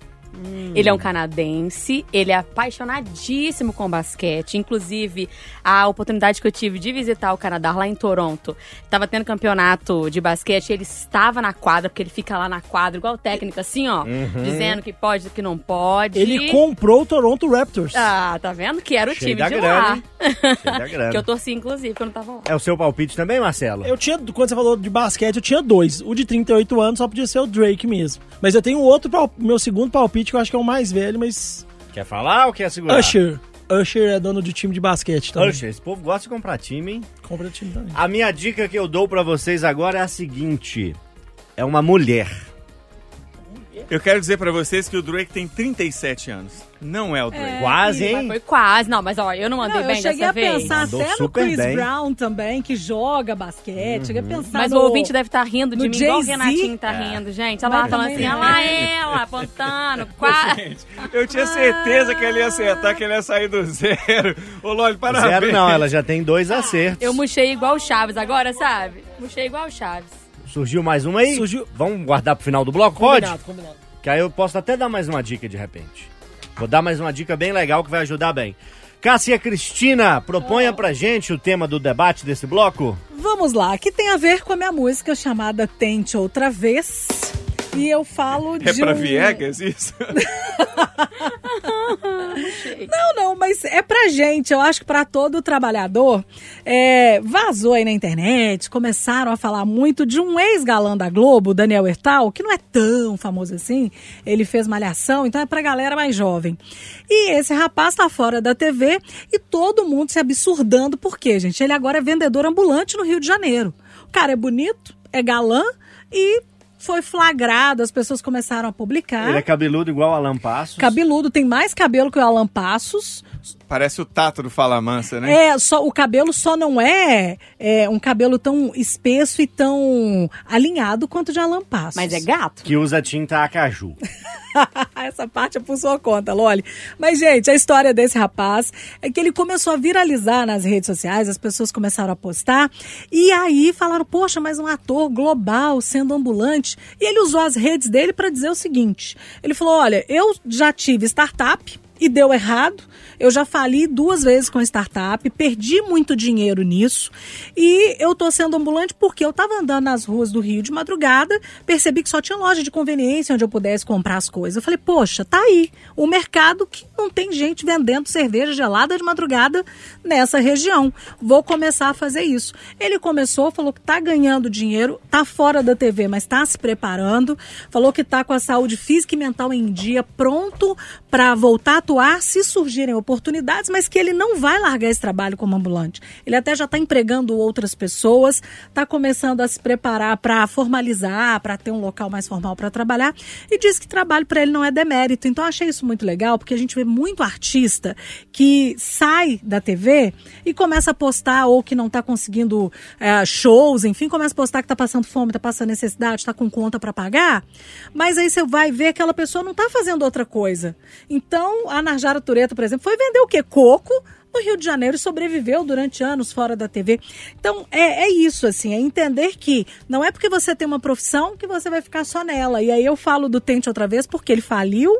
Ele é um canadense, ele é apaixonadíssimo com basquete. Inclusive, a oportunidade que eu tive de visitar o Canadá lá em Toronto, tava tendo campeonato de basquete, ele estava na quadra, porque ele fica lá na quadra, igual o técnico, assim, ó, dizendo que pode, que não pode. Ele comprou o Toronto Raptors. Ah, tá vendo? Que era o Cheio time da de grana, lá. Cheio da grana. que eu torci, inclusive, quando tava lá. É o seu palpite também, Marcelo? Eu tinha, quando você falou de basquete, eu tinha dois. O de 38 anos só podia ser o Drake mesmo. Mas eu tenho outro, meu segundo palpite, que eu acho que é o mais velho, mas. Quer falar ou quer segurar? Usher. Usher é dono de time de basquete também. Usher, esse povo gosta de comprar time, hein? Compra time também. A minha dica que eu dou pra vocês agora é a seguinte: é uma mulher. Eu quero dizer pra vocês que o Drake tem 37 anos. Não é o Drake. Quase, Mas hein? foi quase. Não, mas ó, eu não andei Não, bem eu cheguei dessa a vez. pensar Mandou até no Chris bem. Brown também, que joga basquete. Cheguei a pensar Mas no... o ouvinte deve estar rindo de no mim, igual o. Renatinho tá rindo, gente. Olha lá, falando assim, olha lá ela, apontando, quase. Gente, eu tinha certeza que ele ia acertar, que ele ia sair do zero. Ô, Loli, parabéns. Zero não, ela já tem dois acertos. Eu murchei igual o Chaves agora, sabe? Murchei igual o Chaves. Surgiu mais uma aí? Surgiu- Vamos guardar pro final do bloco? Pode? Combinado, combinado. Que aí eu posso até dar mais uma dica de repente. Vou dar mais uma dica bem legal que vai ajudar bem. Cássia Cristina, proponha pra gente o tema do debate desse bloco. Vamos lá, que tem a ver com a minha música chamada Tente Outra Vez. E eu falo de É pra um... Viegas isso? Não, não, mas é pra gente. Eu acho que pra todo trabalhador. É, vazou aí na internet, começaram a falar muito de um ex-galã da Globo, Daniel Hertal, que não é tão famoso assim. Ele fez malhação, então é pra galera mais jovem. E esse rapaz tá fora da TV e todo mundo se absurdando. Por quê, gente? Ele agora é vendedor ambulante no Rio de Janeiro. O cara é bonito, é galã e foi flagrado, as pessoas começaram a publicar. Ele é cabeludo igual o Alan Passos. Cabeludo, tem mais cabelo que o Alan Passos. Parece o Tato do Fala Mansa, né? É, só o cabelo só não é, é, um cabelo tão espesso e tão alinhado quanto o de Alan Passos. Mas é gato. Que usa tinta acaju. Essa parte é por sua conta, Loli. Mas, gente, a história desse rapaz é que ele começou a viralizar nas redes sociais, as pessoas começaram a postar, e aí falaram, poxa, mas um ator global sendo ambulante. E ele usou as redes dele para dizer o seguinte: ele falou: olha, eu já tive startup. E deu errado. Eu já fali duas vezes com startup, perdi muito dinheiro nisso. E eu tô sendo ambulante porque eu tava andando nas ruas do Rio de madrugada, percebi que só tinha loja de conveniência onde eu pudesse comprar as coisas. Eu falei, poxa, tá aí. Um mercado que não tem gente vendendo cerveja gelada de madrugada nessa região. Vou começar a fazer isso. Ele começou, falou que tá ganhando dinheiro, tá fora da TV, mas tá se preparando. Falou que tá com a saúde física e mental em dia, pronto para voltar a atuar se surgirem oportunidades, mas que ele não vai largar esse trabalho como ambulante. Ele até já está empregando outras pessoas, está começando a se preparar para formalizar, para ter um local mais formal para trabalhar e diz que trabalho para ele não é demérito. Então achei isso muito legal porque a gente vê muito artista que sai da TV e começa a postar ou que não está conseguindo é, shows, enfim, começa a postar que está passando fome, está passando necessidade, está com conta para pagar, mas aí você vai ver que aquela pessoa não está fazendo outra coisa. Então, a Narjara Tureta, por exemplo, foi vender o quê? Coco no Rio de Janeiro e sobreviveu durante anos fora da TV. Então, é, é isso, assim, é entender que não é porque você tem uma profissão que você vai ficar só nela. E aí eu falo do Tente outra vez porque ele faliu,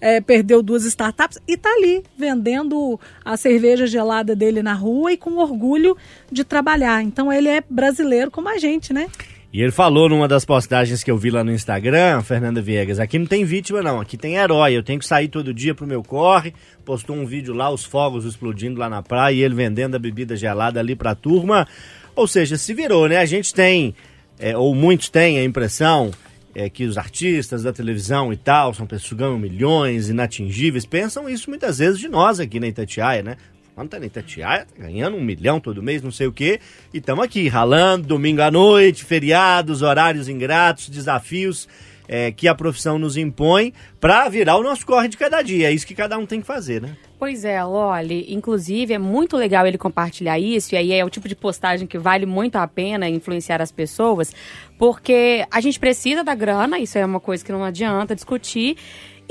é, perdeu duas startups e tá ali vendendo a cerveja gelada dele na rua e com orgulho de trabalhar. Então, ele é brasileiro como a gente, né? E ele falou numa das postagens que eu vi lá no Instagram, Fernanda Viegas, aqui não tem vítima não, aqui tem herói, eu tenho que sair todo dia pro meu corre, postou um vídeo lá, os fogos explodindo lá na praia e ele vendendo a bebida gelada ali pra turma, ou seja, se virou, né? A gente tem, é, ou muitos têm a impressão é, que os artistas da televisão e tal são pessoas que ganham milhões, inatingíveis, pensam isso muitas vezes de nós aqui na Itatiaia, né? Quando tá na Itatiaia, tá ganhando um milhão todo mês, não sei o quê. E estamos aqui, ralando, domingo à noite, feriados, horários ingratos, desafios é, que a profissão nos impõe para virar o nosso corre de cada dia. É isso que cada um tem que fazer, né? Pois é, Loli. Inclusive, é muito legal ele compartilhar isso, e aí é o tipo de postagem que vale muito a pena influenciar as pessoas, porque a gente precisa da grana, isso é uma coisa que não adianta discutir.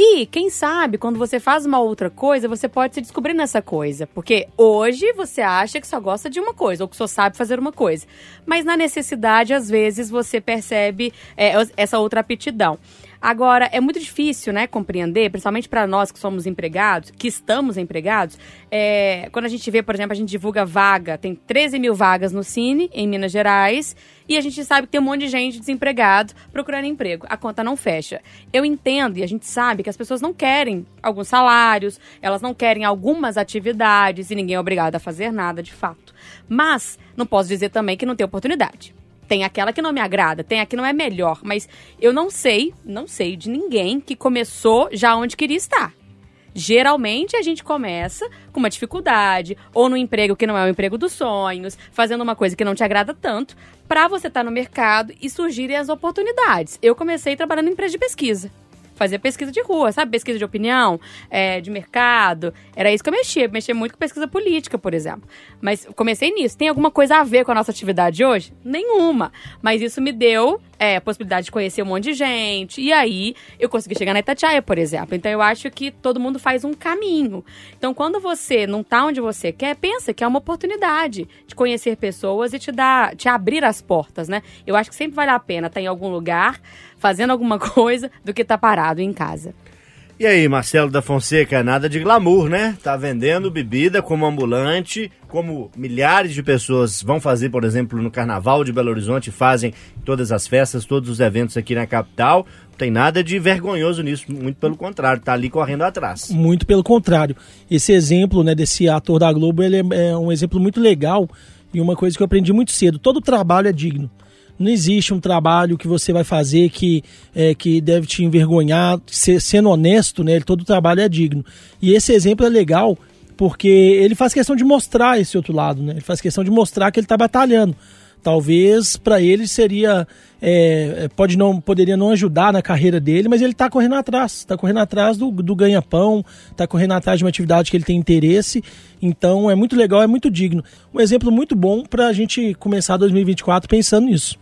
E, quem sabe, quando você faz uma outra coisa, você pode se descobrir nessa coisa. Porque hoje você acha que só gosta de uma coisa, ou que só sabe fazer uma coisa. Mas na necessidade, às vezes, você percebe é, essa outra aptidão. Agora, é muito difícil, né, compreender, principalmente para nós que somos empregados, que estamos empregados, é, quando a gente vê, por exemplo, a gente divulga vaga, tem 13 mil vagas no Cine, em Minas Gerais, e a gente sabe que tem um monte de gente desempregado procurando emprego. A conta não fecha. Eu entendo e a gente sabe que as pessoas não querem alguns salários, elas não querem algumas atividades e ninguém é obrigado a fazer nada de fato. Mas não posso dizer também que não tem oportunidade. Tem aquela que não me agrada, tem a que não é melhor, mas eu não sei, não sei de ninguém que começou já onde queria estar. Geralmente a gente começa com uma dificuldade, ou no emprego que não é o emprego dos sonhos, fazendo uma coisa que não te agrada tanto, para você estar tá no mercado e surgirem as oportunidades. Eu comecei trabalhando em empresa de pesquisa fazia pesquisa de rua, sabe? Pesquisa de opinião, é, de mercado. Era isso que eu mexia. Mexia muito com pesquisa política, por exemplo. Mas comecei nisso. Tem alguma coisa a ver com a nossa atividade hoje? Nenhuma. Mas isso me deu é, a possibilidade de conhecer um monte de gente. E aí eu consegui chegar na Itatiaia, por exemplo. Então eu acho que todo mundo faz um caminho. Então quando você não tá onde você quer, pensa que é uma oportunidade de conhecer pessoas e te dar, te abrir as portas, né? Eu acho que sempre vale a pena estar em algum lugar fazendo alguma coisa do que tá parado em casa. E aí, Marcelo da Fonseca, nada de glamour, né? Tá vendendo bebida como ambulante, como milhares de pessoas vão fazer, por exemplo, no Carnaval de Belo Horizonte, fazem todas as festas, todos os eventos aqui na capital. Não tem nada de vergonhoso nisso, muito pelo contrário, tá ali correndo atrás. Muito pelo contrário. Esse exemplo, né, desse ator da Globo, ele é, é um exemplo muito legal e uma coisa que eu aprendi muito cedo. Todo trabalho é digno. Não existe um trabalho que você vai fazer que, é, que deve te envergonhar, ser, sendo honesto, né? Todo trabalho é digno. E esse exemplo é legal porque ele faz questão de mostrar esse outro lado, né? Ele faz questão de mostrar que ele está batalhando. Talvez para ele seria é, é, pode não poderia não ajudar na carreira dele, mas ele está correndo atrás, está correndo atrás do, do ganha-pão, está correndo atrás de uma atividade que ele tem interesse. Então é muito legal, é muito digno. Um exemplo muito bom para a gente começar 2024 pensando nisso.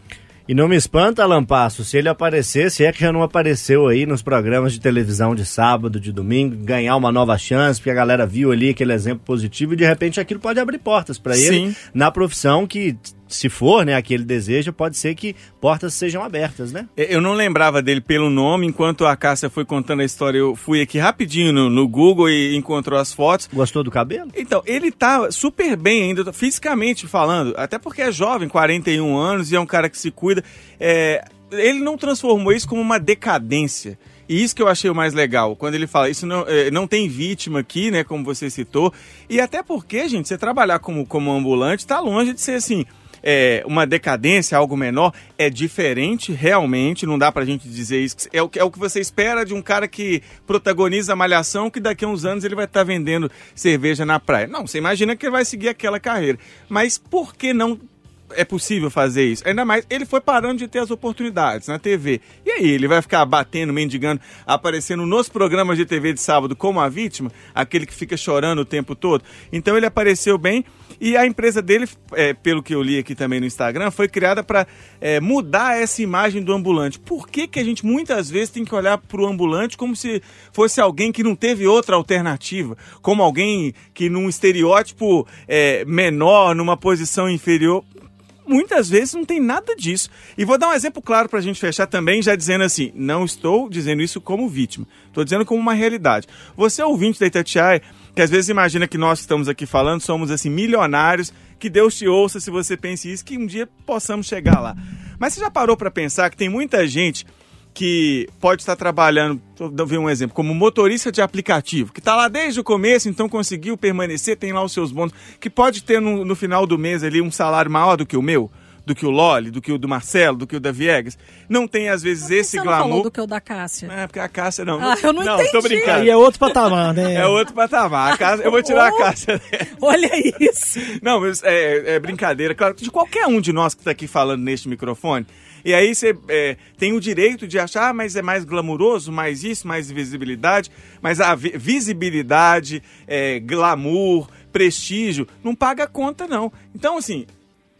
E não me espanta, Lampasso, se ele aparecer, se é que já não apareceu aí nos programas de televisão de sábado, de domingo, ganhar uma nova chance, porque a galera viu ali aquele exemplo positivo e de repente aquilo pode abrir portas para ele na profissão que se for, né, aquele desejo, pode ser que portas sejam abertas, né? Eu não lembrava dele pelo nome, enquanto a Cássia foi contando a história, eu fui aqui rapidinho no, no, Google e encontrou as fotos. Gostou do cabelo? Então, ele tá super bem ainda, fisicamente falando, até porque é jovem, 41 anos, e é um cara que se cuida. É, ele não transformou isso como uma decadência. E isso que eu achei o mais legal, quando ele fala, isso não, é, não tem vítima aqui, né, como você citou. E até porque, gente, você trabalhar como, como ambulante está longe de ser assim, é, uma decadência, algo menor, é diferente realmente, não dá pra gente dizer isso. É o, é o que você espera de um cara que protagoniza a malhação, que daqui a uns anos ele vai estar tá vendendo cerveja na praia. Não, você imagina que ele vai seguir aquela carreira. Mas por que não é possível fazer isso. Ainda mais, ele foi parando de ter as oportunidades na TV. E aí, ele vai ficar batendo, mendigando, aparecendo nos programas de TV de sábado como a vítima, aquele que fica chorando o tempo todo. Então ele apareceu bem e a empresa dele, é, pelo que eu li aqui também no Instagram, foi criada para é, mudar essa imagem do ambulante. Por que, que a gente muitas vezes tem que olhar para o ambulante como se fosse alguém que não teve outra alternativa? Como alguém que num estereótipo é, menor, numa posição inferior? Muitas vezes não tem nada disso. E vou dar um exemplo claro para a gente fechar também, já dizendo assim: não estou dizendo isso como vítima, estou dizendo como uma realidade. Você é ouvinte da Itatiaia, que às vezes imagina que nós que estamos aqui falando somos assim milionários, que Deus te ouça se você pense isso, que um dia possamos chegar lá. Mas você já parou para pensar que tem muita gente que pode estar trabalhando, vou ver um exemplo, como motorista de aplicativo, que está lá desde o começo, então conseguiu permanecer, tem lá os seus bônus, que pode ter no, no, final do mês ali um salário maior do que o meu, do que o Loli, do que o do Marcelo, do que o da Viegas. Não tem, às vezes, esse você glamour. Não falou do que o da Cássia. É, porque a Cássia não. Ah, eu não, não entendi. tô brincando. Aí é outro patamar, né? É outro patamar. A Cássia, eu vou tirar oh, a Cássia. Olha isso. Não, mas é, é brincadeira. Claro, de qualquer um de nós que está aqui falando neste microfone, e aí você é, tem o direito de achar, ah, mas é mais glamuroso, mais isso, mais visibilidade. Mas a visibilidade, é, glamour, prestígio, não paga conta, não. Então, assim,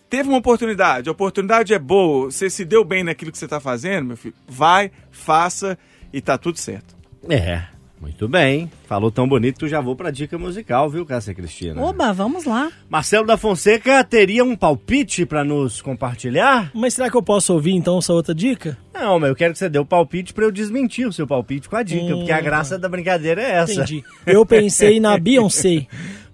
teve uma oportunidade, a oportunidade é boa, você se deu bem naquilo que você está fazendo, meu filho, vai, faça e tá tudo certo. É, muito bem. Falou tão bonito já vou pra dica musical, viu, Cássia Cristina? Oba, vamos lá. Marcelo da Fonseca teria um palpite pra nos compartilhar? Mas será que eu posso ouvir então essa outra dica? Não, mas eu quero que você dê o palpite pra eu desmentir o seu palpite com a dica, Hum, porque a graça da brincadeira é essa. Entendi. Eu pensei na Beyoncé,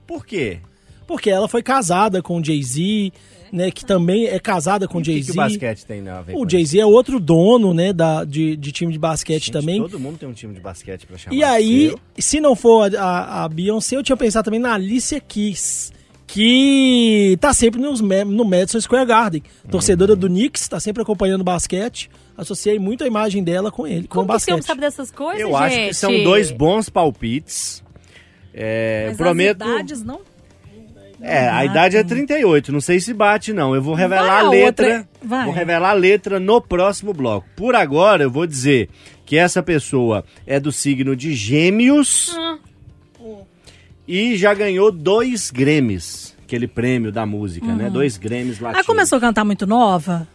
Por quê? porque ela foi casada com o Jay-Z, né? Que também é casada com o O que, que Jay-Z. o basquete tem a ver O Jay-Z é outro dono, né, da, de, de time de basquete Gente, também. Todo mundo tem um time de basquete pra chamar. E aí, seu. se não for a, a, a Beyoncé, eu tinha pensado também na Alicia Keys, que tá sempre nos, no Madison Square Garden. Torcedora do Knicks, tá sempre acompanhando basquete. Associei muito a imagem dela com ele, com o Como homem basquete. sabe dessas coisas, Eu gente? acho que são dois bons palpites. É, Mas prometo. as idades não... É, a idade é 38, não sei se bate não. Eu vou revelar Vai a letra. outra- vai. Vou revelar a letra no próximo bloco. Por agora eu vou dizer que essa pessoa é do signo de Gêmeos Ah. e já ganhou dois Grêmios, aquele prêmio da música, né? Dois Grêmios latinos. Ah, começou a cantar muito nova?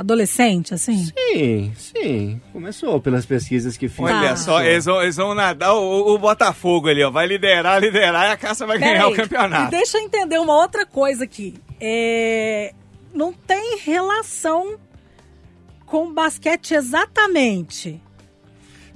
Adolescente, assim? Sim, sim. Começou pelas pesquisas que fiz. Olha Tá. só, eles vão, eles vão nadar o, o Botafogo ali, ó. Vai liderar, liderar e a Caça vai ganhar Peraí, o campeonato. E deixa eu entender uma outra coisa aqui. É, Não tem relação com basquete exatamente.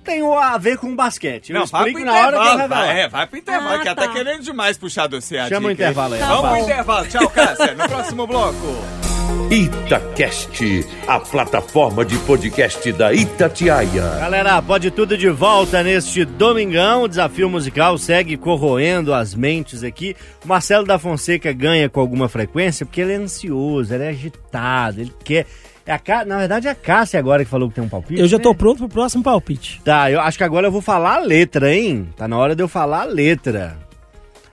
Tem a ver com basquete. Eu Não, vai pro intervalo. Vai, é, vai pro intervalo, Ah, que tá. até querendo demais puxar do você a Chama o aí. intervalo aí, Tá Vamos pro bom. intervalo. Tchau, Cássia. No próximo bloco. Itacast, a plataforma de podcast da Itatiaia. Galera, pode tudo de volta neste domingão. O desafio musical segue corroendo as mentes aqui. O Marcelo da Fonseca ganha com alguma frequência porque ele é ansioso, ele é agitado, ele quer. É Cá- Na verdade, é a Cássia agora que falou que tem um palpite. Eu já né? tô pronto pro próximo palpite. Tá, eu acho que agora eu vou falar a letra, hein? Tá na hora de eu falar a letra.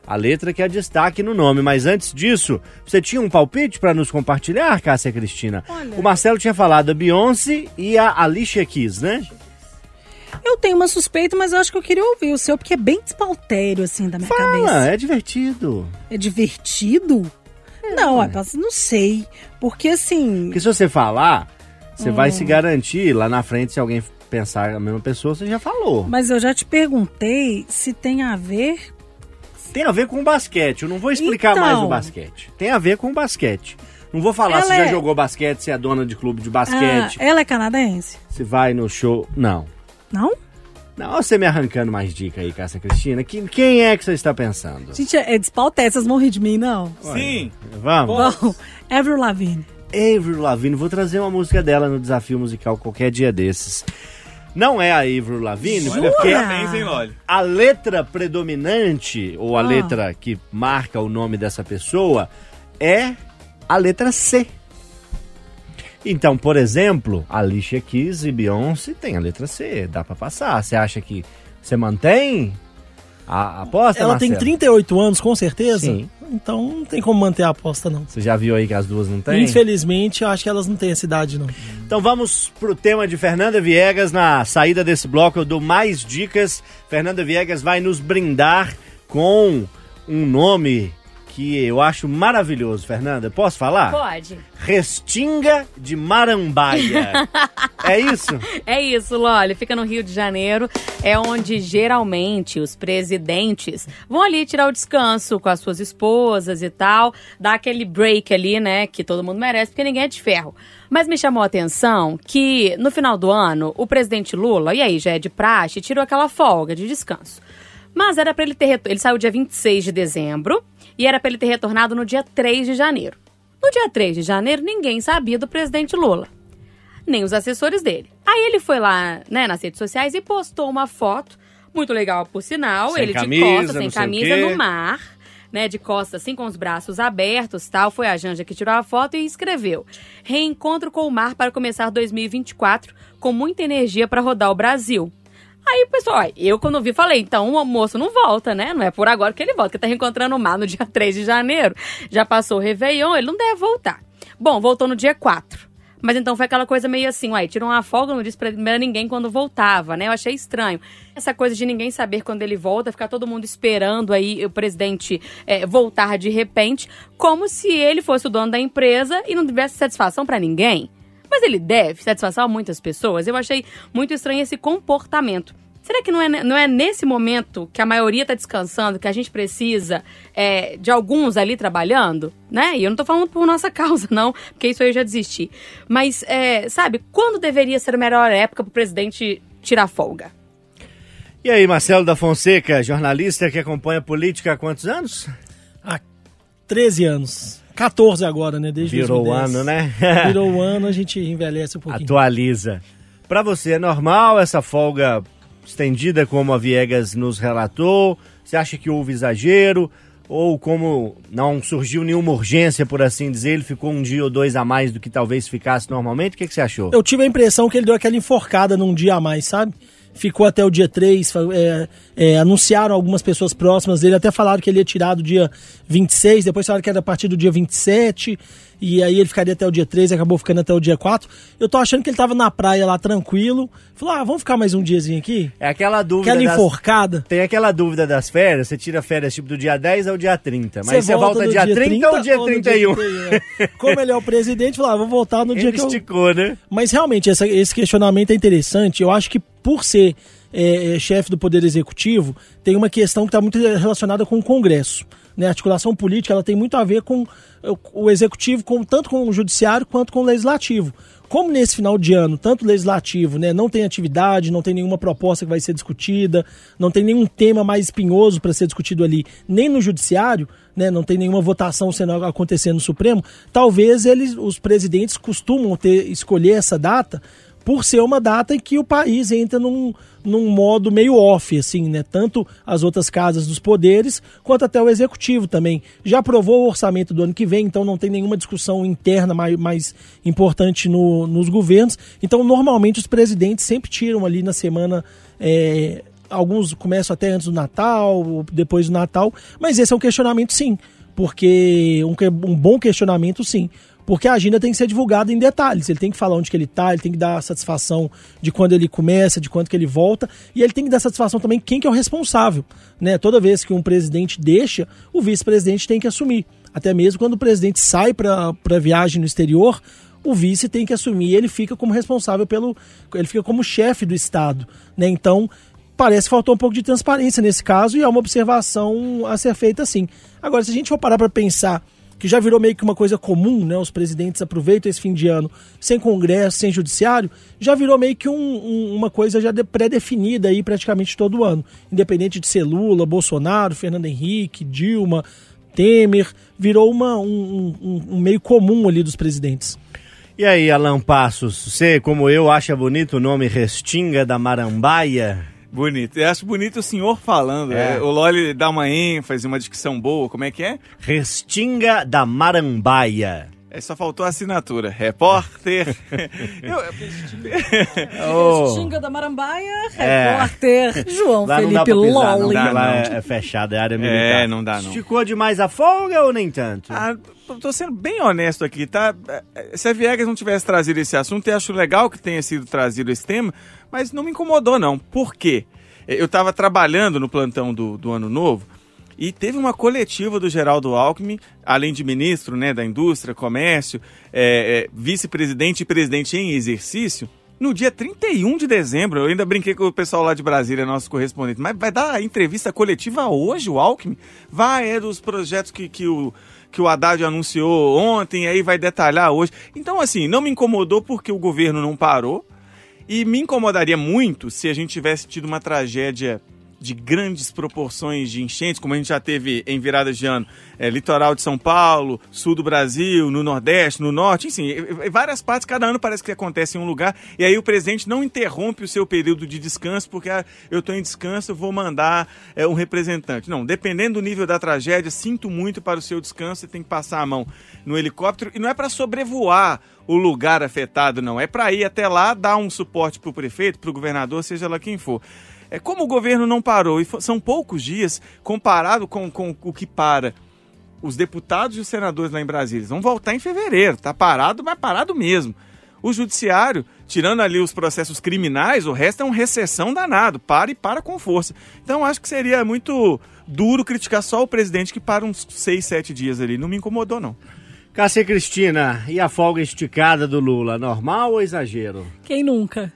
A letra que é destaque no nome. Mas antes disso, você tinha um palpite pra nos compartilhar, Cássia Cristina? Olha. O Marcelo tinha falado a Beyoncé e a Alicia Keys, né? Eu tenho uma suspeita, mas eu acho que eu queria ouvir o seu, porque é bem despautério, assim, da minha Fala, cabeça. é divertido. É divertido? Não, é, mas não sei. Porque, assim... Porque se você falar, você Hum. vai se garantir lá na frente, se alguém pensar a mesma pessoa, você já falou. Mas eu já te perguntei se tem a ver... Tem a ver com o basquete. Eu não vou explicar Então. mais o basquete. Tem a ver com o basquete. Não vou falar se Ela já é- jogou basquete, se é dona de clube de Ah, basquete, ela é canadense? se vai no show. Não. Não? Não, olha você me arrancando mais dica aí, Cássia Cristina. Quem, quem é que você está pensando? Gente, é despautério, vocês vão rir de mim, não? Sim. Vamos. Bom, Avril Lavigne. Avril Lavigne, vou trazer uma música dela no desafio musical qualquer dia desses. Não é a Avril Lavigne, Jura? porque Parabéns, hein, Loli? a letra predominante, ou a Ah. letra que marca o nome dessa pessoa, é a letra C. Então, por exemplo, Alicia Keys e Beyoncé tem a letra C, dá pra passar. Você acha que você mantém a aposta, Ela tem Marcelo? 38 anos, com certeza? Sim. Então não tem como manter a aposta, não. Você já viu aí que as duas não têm? Infelizmente, eu acho que elas não têm essa idade, não. Então vamos pro tema de Fernanda Viegas. Na saída desse bloco eu dou mais dicas. Fernanda Viegas vai nos brindar com um nome que eu acho maravilhoso, Fernanda. Posso falar? Pode. Restinga de Marambaia. é isso? É isso, Loli. Fica no Rio de Janeiro. É onde geralmente os presidentes vão ali tirar o descanso com as suas esposas e tal. Dar aquele break ali, né? Que todo mundo merece, porque ninguém é de ferro. Mas me chamou a atenção que no final do ano, o presidente Lula, e aí já é de praxe, tirou aquela folga de descanso. Mas era para ele ter. retor- Ele saiu dia 26 de dezembro e era para ele ter retornado no dia 3 de janeiro. No dia 3 de janeiro, ninguém sabia do presidente Lula nem os assessores dele. Aí ele foi lá, né, nas redes sociais e postou uma foto, muito legal por sinal, Sem ele camisa, de costas, sem camisa no mar, né, de costas assim com os braços abertos, tal. Foi a Janja que tirou a foto e escreveu: "Reencontro com o mar para começar 2024 com muita energia para rodar o Brasil". Aí, pessoal, eu quando vi, falei, então o moço não volta, né? Não é por agora que ele volta, que tá reencontrando o mar no dia 3 de janeiro. Já passou o Réveillon, ele não deve voltar. Bom, voltou no dia 4. Mas então foi aquela coisa meio assim, uai, tirou uma folga, não disse pra ninguém quando voltava, né? Eu achei estranho. Essa coisa de ninguém saber quando ele volta, ficar todo mundo esperando aí o presidente é, voltar de repente, como se ele fosse o dono da empresa e não tivesse satisfação pra ninguém. Mas ele deve satisfação a muitas pessoas. Eu achei muito estranho esse comportamento. Será que não é, não é nesse momento que a maioria está descansando, que a gente precisa é, de alguns ali trabalhando? Né? E eu não tô falando por nossa causa, não, porque isso aí eu já desisti. Mas, é, sabe, quando deveria ser a melhor época para o presidente tirar folga? E aí, Marcelo da Fonseca, jornalista que acompanha política há quantos anos? Há 13 anos. 14 agora, né? Desde Virou o 2010. ano, né? Virou o ano, a gente envelhece um pouquinho. Atualiza. Para você é normal essa folga estendida como a Viegas nos relatou? Você acha que houve exagero? Ou como não surgiu nenhuma urgência, por assim dizer, ele ficou um dia ou dois a mais do que talvez ficasse normalmente? O que, que você achou? Eu tive a impressão que ele deu aquela enforcada num dia a mais, sabe? Ficou até o dia 3, fa- é, é, anunciaram algumas pessoas próximas dele, até falaram que ele ia tirar do dia 26, depois falaram que era a partir do dia 27, e aí ele ficaria até o dia 3, acabou ficando até o dia 4. Eu tô achando que ele tava na praia lá tranquilo, falou, ah, vamos ficar mais um diazinho aqui? É aquela dúvida. Aquela das- enforcada. Tem aquela dúvida das férias, você tira férias tipo do dia 10 ao dia 30, mas você, volta, no dia 30, ou dia no 31? 31, é. Como ele é o presidente, falou, ah, vou voltar no dia Ele que eu... esticou, né? Mas realmente, essa- esse questionamento é interessante. Eu acho que por ser é, é, chefe do Poder Executivo, tem uma questão que está muito relacionada com o Congresso. Né? A articulação política ela tem muito a ver com o, o Executivo, com, tanto com o Judiciário quanto com o Legislativo. Como nesse final de ano, tanto o Legislativo né, não tem atividade, não tem nenhuma proposta que vai ser discutida, não tem nenhum tema mais espinhoso para ser discutido ali, nem no Judiciário, né, não tem nenhuma votação sendo acontecendo no Supremo, talvez eles, os presidentes costumam ter escolher essa data por ser uma data em que o país entra num, num modo meio off, assim, né? Tanto as outras casas dos poderes, quanto até o executivo também. Já aprovou o orçamento do ano que vem, então não tem nenhuma discussão interna mais, mais importante no- nos governos. Então, normalmente, os presidentes sempre tiram ali na semana. é, alguns começam até antes do Natal, ou depois do Natal, mas esse é um questionamento, sim. Porque um, um bom questionamento, sim. Porque a agenda tem que ser divulgada em detalhes. Ele tem que falar onde que ele está, ele tem que dar satisfação de quando ele começa, de quando que ele volta, e ele tem que dar satisfação também quem que é o responsável. Né? Toda vez que um presidente deixa, o vice-presidente tem que assumir. Até mesmo quando o presidente sai para viagem no exterior, o vice tem que assumir. Ele fica como responsável pelo. Ele fica como chefe do Estado. Né? Então, parece que faltou um pouco de transparência nesse caso e é uma observação a ser feita sim. Agora, se a gente for parar para pensar que já virou meio que uma coisa comum, né? Os presidentes aproveitam esse fim de ano sem congresso, sem judiciário, já virou meio que um- um- uma coisa já de- pré-definida aí praticamente todo ano. Independente de ser Lula, Bolsonaro, Fernando Henrique, Dilma, Temer, virou uma, um, um- meio comum ali dos presidentes. E aí, Alan Passos, você, como eu, acha bonito o nome Restinga da Marambaia? Bonito. Eu acho bonito o senhor falando. É. É, O Loli dá uma ênfase, uma dicção boa. Como é que é? Restinga da Marambaia. É, só faltou a assinatura. Repórter. Eu- Oh, Xinga da Marambaia, É. repórter João lá não dá Felipe pisar, não dá, Não é, não. é fechada, é área militar. É, não dá, não. Esticou demais a folga ou nem tanto? Ah, tô- sendo bem honesto aqui, tá? Eh, Se a Viegas não tivesse trazido esse assunto, eu acho legal que tenha sido trazido esse tema, mas não me incomodou, não. Por quê? Eh, Eu estava trabalhando no plantão do, do Ano Novo e teve uma coletiva do Geraldo Alckmin, além de ministro né, da Indústria, Comércio, eh, eh, vice-presidente e presidente em exercício, no dia 31 de dezembro. Eu ainda brinquei com o pessoal lá de Brasília, nosso correspondente. Mas vai dar entrevista coletiva hoje, o Alckmin? Vai, é dos projetos que, que o que o Haddad anunciou ontem, aí vai detalhar hoje. Então, assim, não me incomodou porque o governo não parou. E me incomodaria muito se a gente tivesse tido uma tragédia de grandes proporções de enchentes, como a gente já teve em viradas de ano, é, litoral de São Paulo, sul do Brasil, no Nordeste, no Norte, enfim, várias partes, cada ano parece que acontece em um lugar, e aí o presidente não interrompe o seu período de descanso, porque ah, eu estou em descanso, eu vou mandar é, um representante. Não, dependendo do nível da tragédia, sinto muito para o seu descanso, você tem que passar a mão no helicóptero, e não é para sobrevoar o lugar afetado, não. É para ir até lá, dar um suporte para o prefeito, para o governador, seja lá quem for. É como o governo não parou, e são poucos dias comparado com, com o que para os deputados e os senadores lá em Brasília. Vão voltar em fevereiro, tá parado, mas parado mesmo. O judiciário, tirando ali os processos criminais, o resto é uma recessão danado, para e para com força. Então acho que seria muito duro criticar só o presidente que para uns seis, sete dias ali. Não me incomodou, não. Cássia Cristina, e a folga esticada do Lula, normal ou exagero? Quem nunca?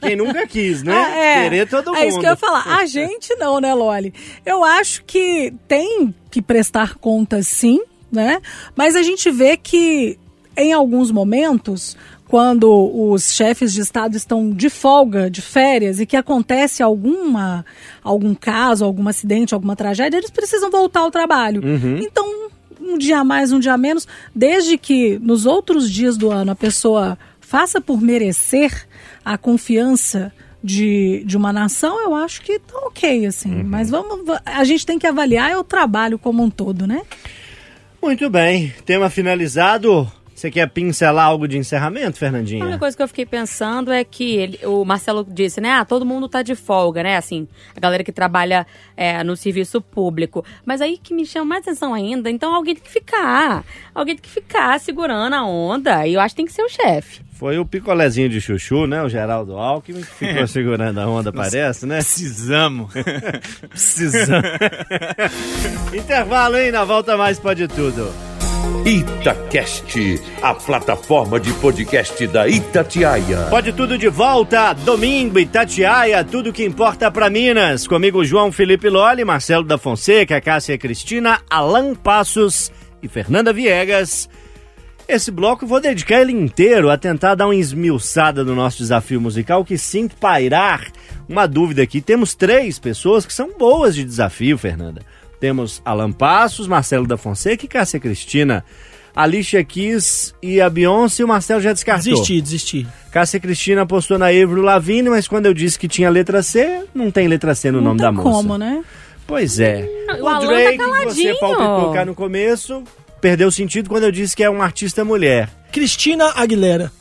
Quem nunca quis, né? Ah, é. Querer todo mundo. É isso que eu ia falar. A gente não, né, Loli? Eu acho que tem que prestar contas sim, né? Mas a gente vê que em alguns momentos, quando os chefes de Estado estão de folga, de férias, e que acontece alguma, algum caso, algum acidente, alguma tragédia, eles precisam voltar ao trabalho. Então, um dia a mais, um dia menos, desde que nos outros dias do ano a pessoa faça por merecer a confiança de, de uma nação, eu acho que tá ok, assim. Mas vamos, va- a gente tem que avaliar é o trabalho como um todo, né? Muito bem, tema finalizado. Você quer pincelar algo de encerramento, A única Fernandinha? coisa que eu fiquei pensando é que ele- o Marcelo disse, né? Ah, todo mundo tá de folga, né? Assim, a galera que trabalha é, no serviço público. Mas aí que me chama mais atenção ainda, então alguém tem que ficar. Alguém tem que ficar segurando a onda. E eu acho que tem que ser o chefe. Foi o picolézinho de chuchu, né? O Geraldo Alckmin, que ficou segurando a onda, parece, né? Precisamos. Precisando. Intervalo, hein? Na volta mais pode tudo. Itacast, a plataforma de podcast da Itatiaia. Pode tudo de volta, domingo, Itatiaia, tudo que importa pra Minas. Comigo João Felipe Loli, Marcelo da Fonseca, Cássia Cristina, Alan Passos e Fernanda Viegas. Esse bloco vou dedicar ele inteiro a tentar dar uma esmiuçada no nosso desafio musical que sinto pairar uma dúvida aqui. Temos três pessoas que são boas de desafio, Fernanda. Temos Alan Passos, Marcelo da Fonseca e Cássia Cristina. Alicia Keys e a Beyoncé, o Marcelo já descartou. Desisti, desisti. Cássia Cristina apostou na Avril Lavigne, mas quando eu disse que tinha letra C, não tem letra C no Não nome da moça. como, né? Pois é. O Alan tá que você caladinho. palpitou cá no começo, perdeu sentido quando eu disse que é uma artista mulher. Cristina Aguilera.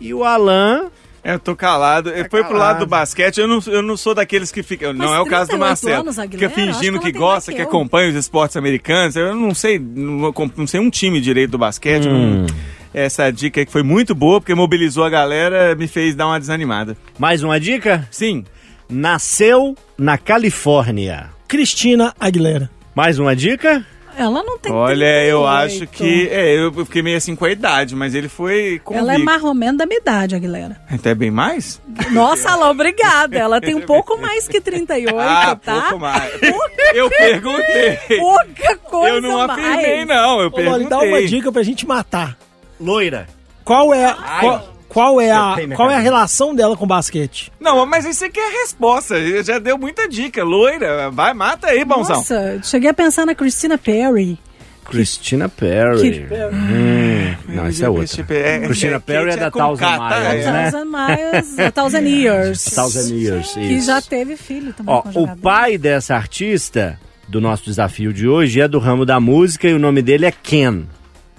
E o Alan, Eu tô calado. Foi pro lado do basquete. Eu não, eu não sou daqueles que ficam. Não é o caso do 38 Marcelo. anos, Fica Aguilera, fingindo que que, gosta, que que, acompanha os esportes americanos. Eu não sei, não, não sei um time direito do basquete. Hum. não- essa dica aí que foi muito boa, porque mobilizou a galera, me fez dar uma desanimada. mais uma dica? Sim. Nasceu na Califórnia. Cristina Aguilera. Mais uma dica? Ela não tem Olha, eu 38. acho que. É, eu fiquei meio assim com a idade, mas ele foi convicto. Ela é mais ou menos da minha idade, Aguilera. Até bem mais? Nossa, Alô, obrigada. Ela tem um pouco mais que 38, ah, tá? pouco mais. eu perguntei. Pouca coisa Eu não mais. afirmei, não. Eu Ô, Loli, dá uma perguntei. dica pra gente matar. Loira. Qual é, qual, qual é, a, qual é a relação dela com basquete? Não, mas isso aqui é a resposta. Já deu muita dica. Loira, vai, mata aí, bonzão. Nossa, cheguei a pensar na Christina Perry. Christina Perry. Que- Hum, não, isso é outra. Christina Perry é da com Thousand tá? Miles, É. né? Thousand Miles, a Thousand Years. Thousand Years, Que isso. já teve filho também Ó, o pai dessa artista do nosso desafio de hoje é do ramo da música e o nome dele é Ken.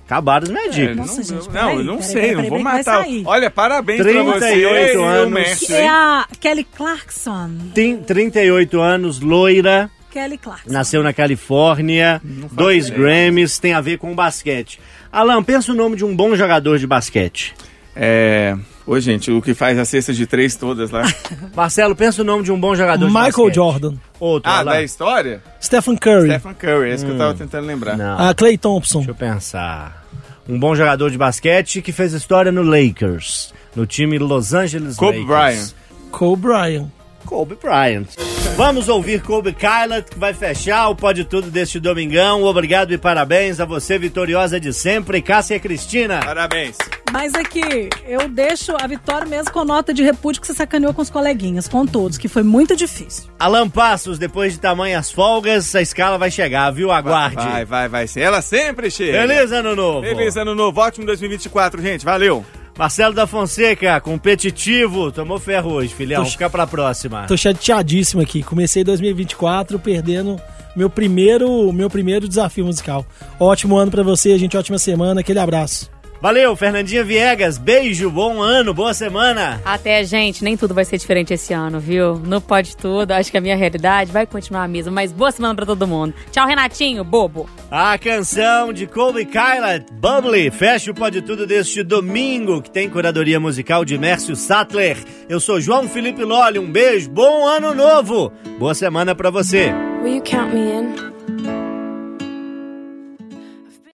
Acabaram as minhas É, dicas. Nossa, não, gente, não, peraí, eu não peraí, sei, peraí, não vou matar. Olha, parabéns pra 38 você, e o anos. mestre, É a Kelly Clarkson. Tem 38 anos, loira, Kelly Clarkson. nasceu na Califórnia, dois Grammys, tem a ver com basquete. Alan, pensa o nome de um bom jogador de basquete. É. Ô, gente, o que faz a cesta de três todas lá. Marcelo, pensa o nome de um bom jogador de Michael. Jordan. Outro, ah, Alan. da história? Stephen Curry. Stephen Curry, esse que eu tava tentando lembrar. Não, Ah, Clay Thompson. deixa eu pensar. Um bom jogador de basquete que fez história no Lakers, no time Los Angeles Kobe Lakers. Bryant. Cole Bryant. Kobe Bryant. Vamos ouvir Kobe Kylat, que vai fechar o Pode Tudo deste domingão. Obrigado e parabéns a você, vitoriosa de sempre, Cássia Cristina. Parabéns. Mas aqui, eu deixo a vitória mesmo com nota de repúdio que você sacaneou com os coleguinhas, com todos, que foi muito difícil. Alan Passos, depois de tamanhas folgas, a escala vai chegar, viu? Aguarde. Vai, vai, vai ser. Ela sempre chega. Feliz ano novo. Feliz ano novo. Ótimo 2024, gente. Valeu. Marcelo da Fonseca, competitivo, tomou ferro hoje, filhão. Tô- Fica pra próxima. Tô chateadíssimo aqui. Comecei 2024 perdendo meu primeiro, meu primeiro desafio musical. Ótimo ano pra você, gente. Ótima semana. Aquele abraço. Valeu, Fernandinha Viegas. Beijo, bom ano, boa semana. Até, gente, nem tudo vai ser diferente esse ano, viu? Não pode tudo. Acho que a minha realidade vai continuar a mesma. Mas boa semana pra todo mundo. Tchau, Renatinho, bobo. A canção de Kobe Kylat, Bubbly, fecha o Pode Tudo deste domingo, que tem curadoria musical de Mércio Sattler. Eu sou João Felipe Lolli, um beijo, bom ano novo, boa semana pra você. Will you count me in?